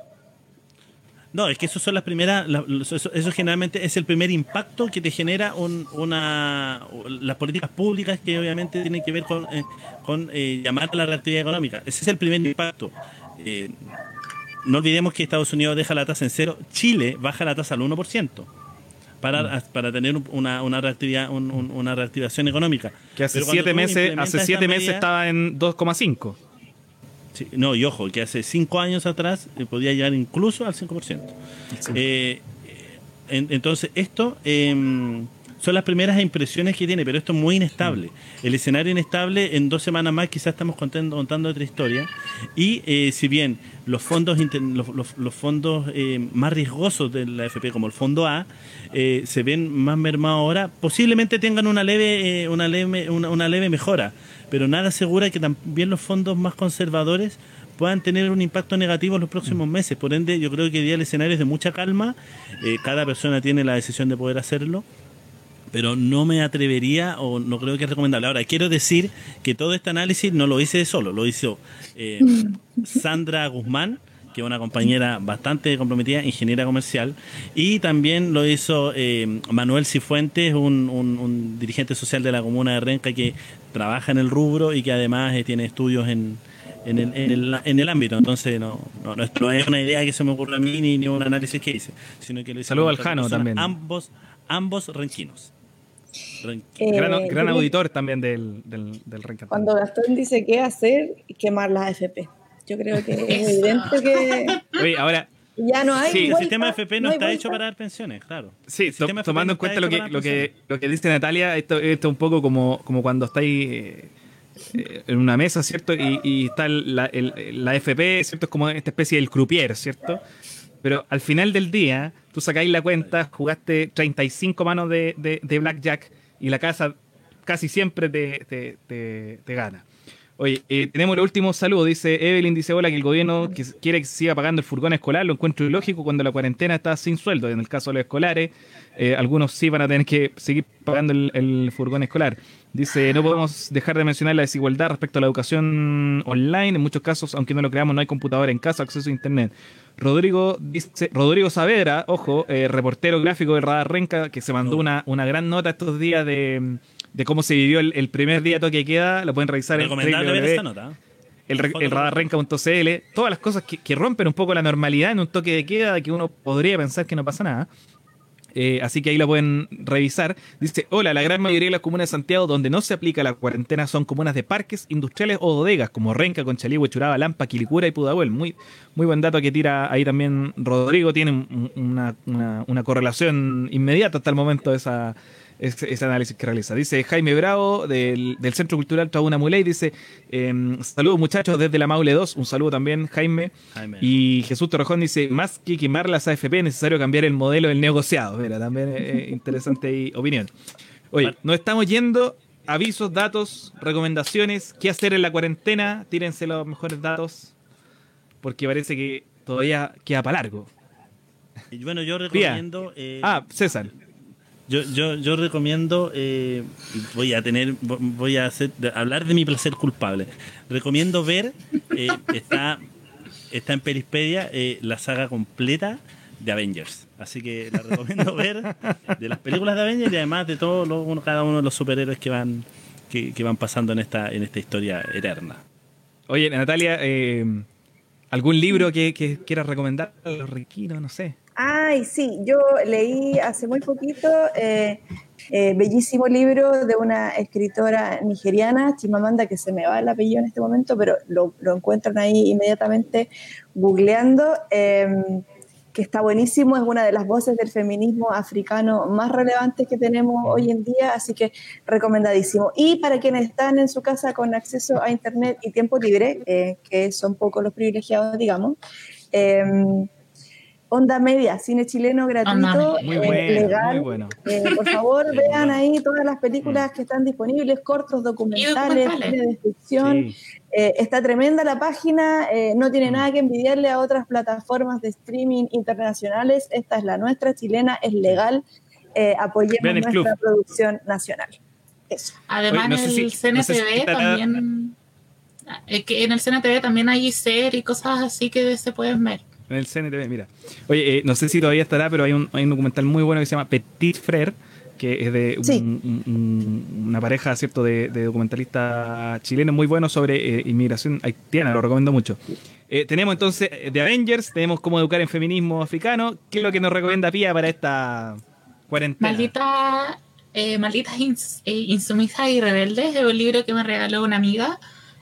No, es que eso son las primeras, eso, generalmente es el primer impacto que te genera una, las políticas públicas que obviamente tienen que ver con, eh, con eh, llamar a la reactividad económica. Ese es el primer impacto. Eh, no olvidemos que Estados Unidos deja la tasa en cero, Chile baja la tasa al 1% para, mm. para tener una, una, reactividad, una reactivación económica. Que hace siete meses, hace siete meses estaba en 2,5. no, y ojo, que hace cinco años atrás eh, podía llegar incluso al 5%. Eh, entonces, esto em, son las primeras impresiones que tiene, pero esto es muy inestable. El escenario inestable, en dos semanas más quizás estamos contando, contando otra historia. Y eh, si bien los fondos, los, fondos eh, más riesgosos de la FP, como el fondo A, eh, se ven más mermados ahora, posiblemente tengan una leve, una, leve, una leve mejora, pero nada asegura que también los fondos más conservadores puedan tener un impacto negativo en los próximos meses. Por ende, yo creo que hoy día el escenario es de mucha calma, eh, cada persona tiene la decisión de poder hacerlo, pero no me atrevería o no creo que es recomendable. Ahora, quiero decir que todo este análisis no lo hice solo, lo hizo eh, Sandra Guzmán, que es una compañera bastante comprometida, ingeniera comercial, y también lo hizo eh, Manuel Cifuentes, un, un, dirigente social de la comuna de Renca que trabaja en el rubro y que además tiene estudios en, en el, en el, en el ámbito. Entonces, no, no, no, es una idea que se me ocurra a mí ni, ni un análisis que hice, sino que lo hice Saludos al Jano también. Ambos, ambos renquinos. Eh, gran, gran auditor también del, del, del Cuando Gastón dice qué hacer, quemar las FP. Yo creo que es evidente que. Oye, ahora. Ya no hay. Sí, el sistema FP no, está hecho para dar pensiones, claro. Sí, tomando en cuenta lo que, lo, que, lo que dice Natalia, esto, es un poco como, como cuando estáis. Eh, eh, en una mesa, ¿cierto? Y, está la, la, FP, ¿cierto? Es como esta especie del croupier, ¿cierto? Pero al final del día, tú sacáis la cuenta, jugaste 35 manos de, de, blackjack y la casa casi siempre te, te, gana. Oye, eh, tenemos el último saludo. Dice Evelyn, dice hola, que el gobierno que quiere que siga pagando el furgón escolar. Lo encuentro ilógico cuando la cuarentena está sin sueldo. En el caso de los escolares, eh, algunos sí van a tener que seguir pagando el furgón escolar. Dice, no podemos dejar de mencionar la desigualdad respecto a la educación online. En muchos casos, aunque no lo creamos, no hay computadora en casa, acceso a internet. Rodrigo dice, Rodrigo Saavedra, ojo, eh, reportero gráfico de Radar Renca, que se mandó una, una gran nota estos días de, cómo se vivió el, primer día toque que queda. Lo pueden revisar en ver esta nota. El, el radarrenca.cl, todas las cosas que, que rompen un poco la normalidad en un toque de queda, que uno podría pensar que no pasa nada. Eh, así que ahí lo pueden revisar. Dice, hola, la gran mayoría de las comunas de Santiago donde no se aplica la cuarentena son comunas de parques industriales o bodegas, como Renca, Conchalí, Huechuraba, Lampa, Quilicura y Pudahuel. Muy, muy buen dato que tira ahí también Rodrigo. Tiene una, una correlación inmediata hasta el momento de esa, ese, análisis que realiza. Dice Jaime Bravo del, Centro Cultural Trabuna Muley, dice, em, saludos muchachos desde la Maule 2, un saludo también Jaime. Y Jesús Torrejón dice, más que quemar las AFP es necesario cambiar el modelo del negociado. Mira, también es interesante opinión. Oye, nos estamos yendo. Avisos, datos, recomendaciones, qué hacer en la cuarentena, tírense los mejores datos, porque parece que todavía queda para largo. Y bueno, yo recomiendo... Eh, ah, César. Yo, yo, yo recomiendo, eh, voy a tener, voy a hacer, hablar de mi placer culpable. Recomiendo ver, eh, está, está en Perispedia, eh, la saga completa de Avengers. Así que la recomiendo ver de las películas de Avengers y además de todos uno, cada uno de los superhéroes que van, que, van pasando en esta, en esta historia eterna. Oye, Natalia, ¿algún libro que, que quieras recomendar los riquinos? No sé. Ay, sí, yo leí hace muy poquito eh, eh, bellísimo libro de una escritora nigeriana, Chimamanda, que se me va el apellido en este momento, pero lo, encuentran ahí inmediatamente googleando, em, que está buenísimo, es una de las voces del feminismo africano más relevantes que tenemos hoy en día, así que recomendadísimo. Y para quienes están en su casa con acceso a Internet y tiempo libre, eh, que son pocos los privilegiados, digamos, em, Onda Media, cine chileno gratuito, eh, legal. Eh, por favor, vean ahí todas las películas que están disponibles, cortos, documentales, de ficción. Eh, está tremenda la página, no tiene mm. nada que envidiarle a otras plataformas de streaming internacionales. Esta es la nuestra, chilena, es legal. apoyemos nuestra producción nacional. Eso. Además, el CNTV también. que en el CNTV también hay series y cosas así que se pueden ver. En el CNTV, mira. Oye, eh, no sé si todavía estará, pero hay un, hay un documental muy bueno que se llama Petit Frère, que es de una pareja, ¿cierto?, de, documentalistas chilenos muy buenos sobre eh, inmigración haitiana, lo recomiendo mucho. Eh, tenemos entonces de Avengers, tenemos cómo educar en feminismo africano. ¿Qué es lo que nos recomienda Pía para esta cuarentena? Maldita, Malditas Insumisas y Rebeldes, es un libro que me regaló una amiga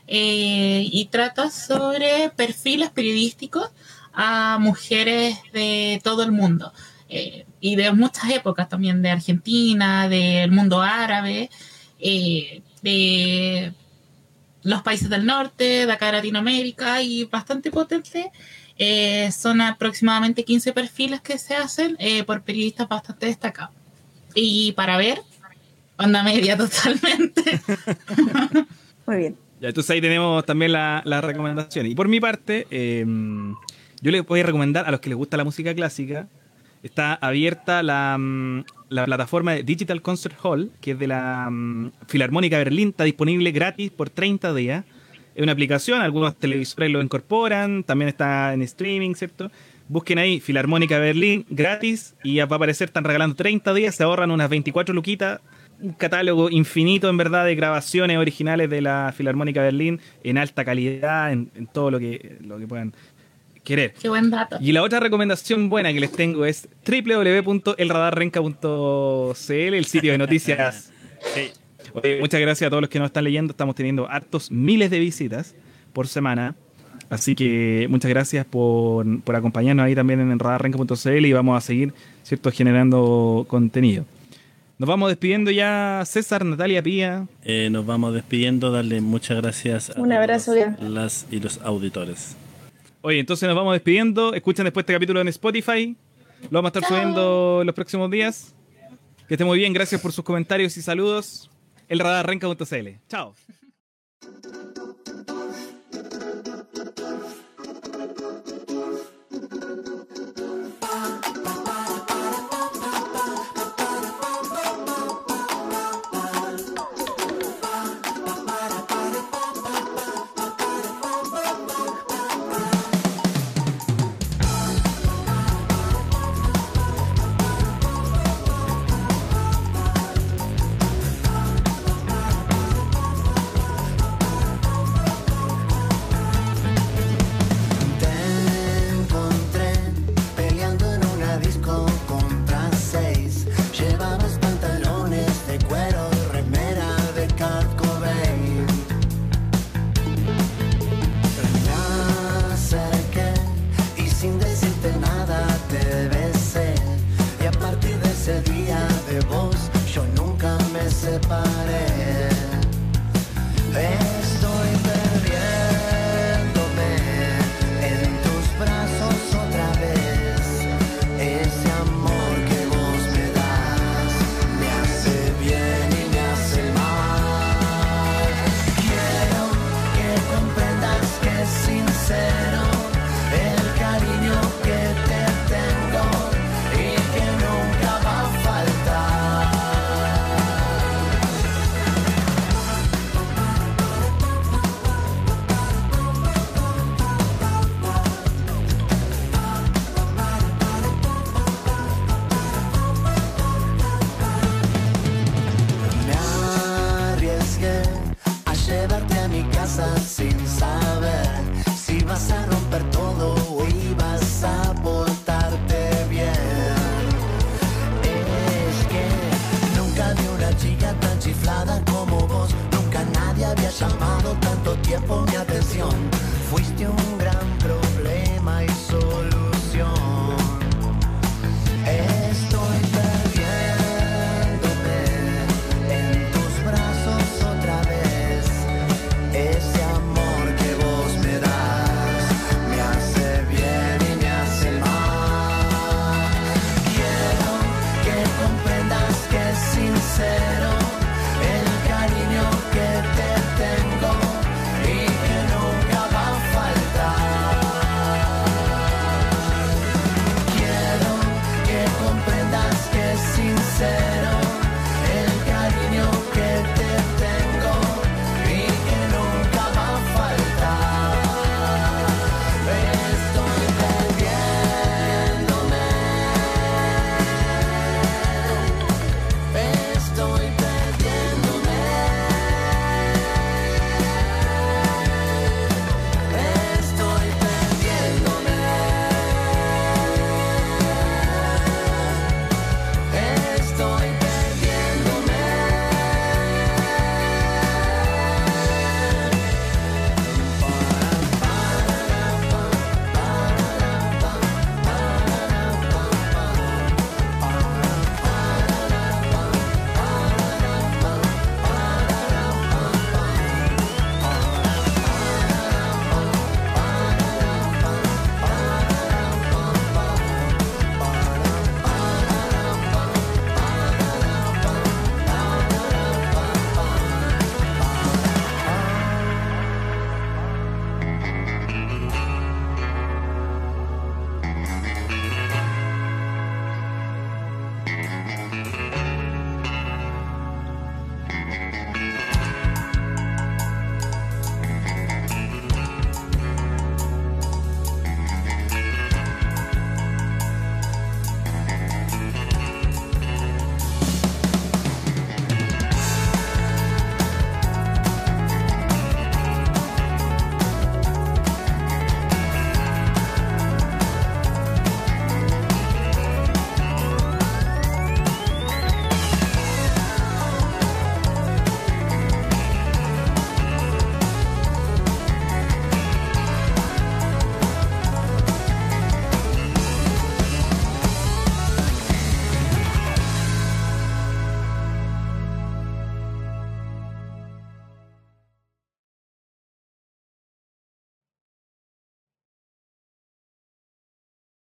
y trata sobre perfiles periodísticos a mujeres de todo el mundo. Eh, y de muchas épocas también, de Argentina, del mundo árabe, eh, de los países del norte, de acá de Latinoamérica y bastante potente. Eh, son aproximadamente 15 perfiles que se hacen eh, por periodistas bastante destacados. Y para ver, onda media totalmente. Muy bien. Ya, entonces ahí tenemos también la, la recomendación. Y por mi parte, eh, yo les voy a recomendar a los que les gusta la música clásica, está abierta la, mm, la plataforma de Digital Concert Hall, que es de la mm, Filarmónica Berlín, está disponible gratis por 30 días. Es una aplicación, algunos televisores lo incorporan, también está en streaming, ¿cierto? Busquen ahí Filarmónica Berlín gratis y va a aparecer, están regalando 30 días, se ahorran unas 24 luquitas, un catálogo infinito en verdad de grabaciones originales de la Filarmónica Berlín en alta calidad, en, en todo lo que, lo que puedan querer. Qué buen dato. Y la otra recomendación buena que les tengo es www.elradarrenca.cl, el sitio de noticias. Sí. Oye, muchas gracias a todos los que nos están leyendo. Estamos teniendo hartos miles de visitas por semana. Así que muchas gracias por, por acompañarnos ahí también en radarrenca.cl y vamos a seguir ¿cierto? generando contenido. Nos vamos despidiendo ya, César, Natalia, Pía. Eh, nos vamos despidiendo, darle muchas gracias a Un abrazo, todos bien. las y los auditores. Oye, entonces nos vamos despidiendo. Escuchen después este capítulo en Spotify. Lo vamos a estar Chao. subiendo en los próximos días. Que esté muy bien. Gracias por sus comentarios y saludos. El radarrenca.cl. Chao.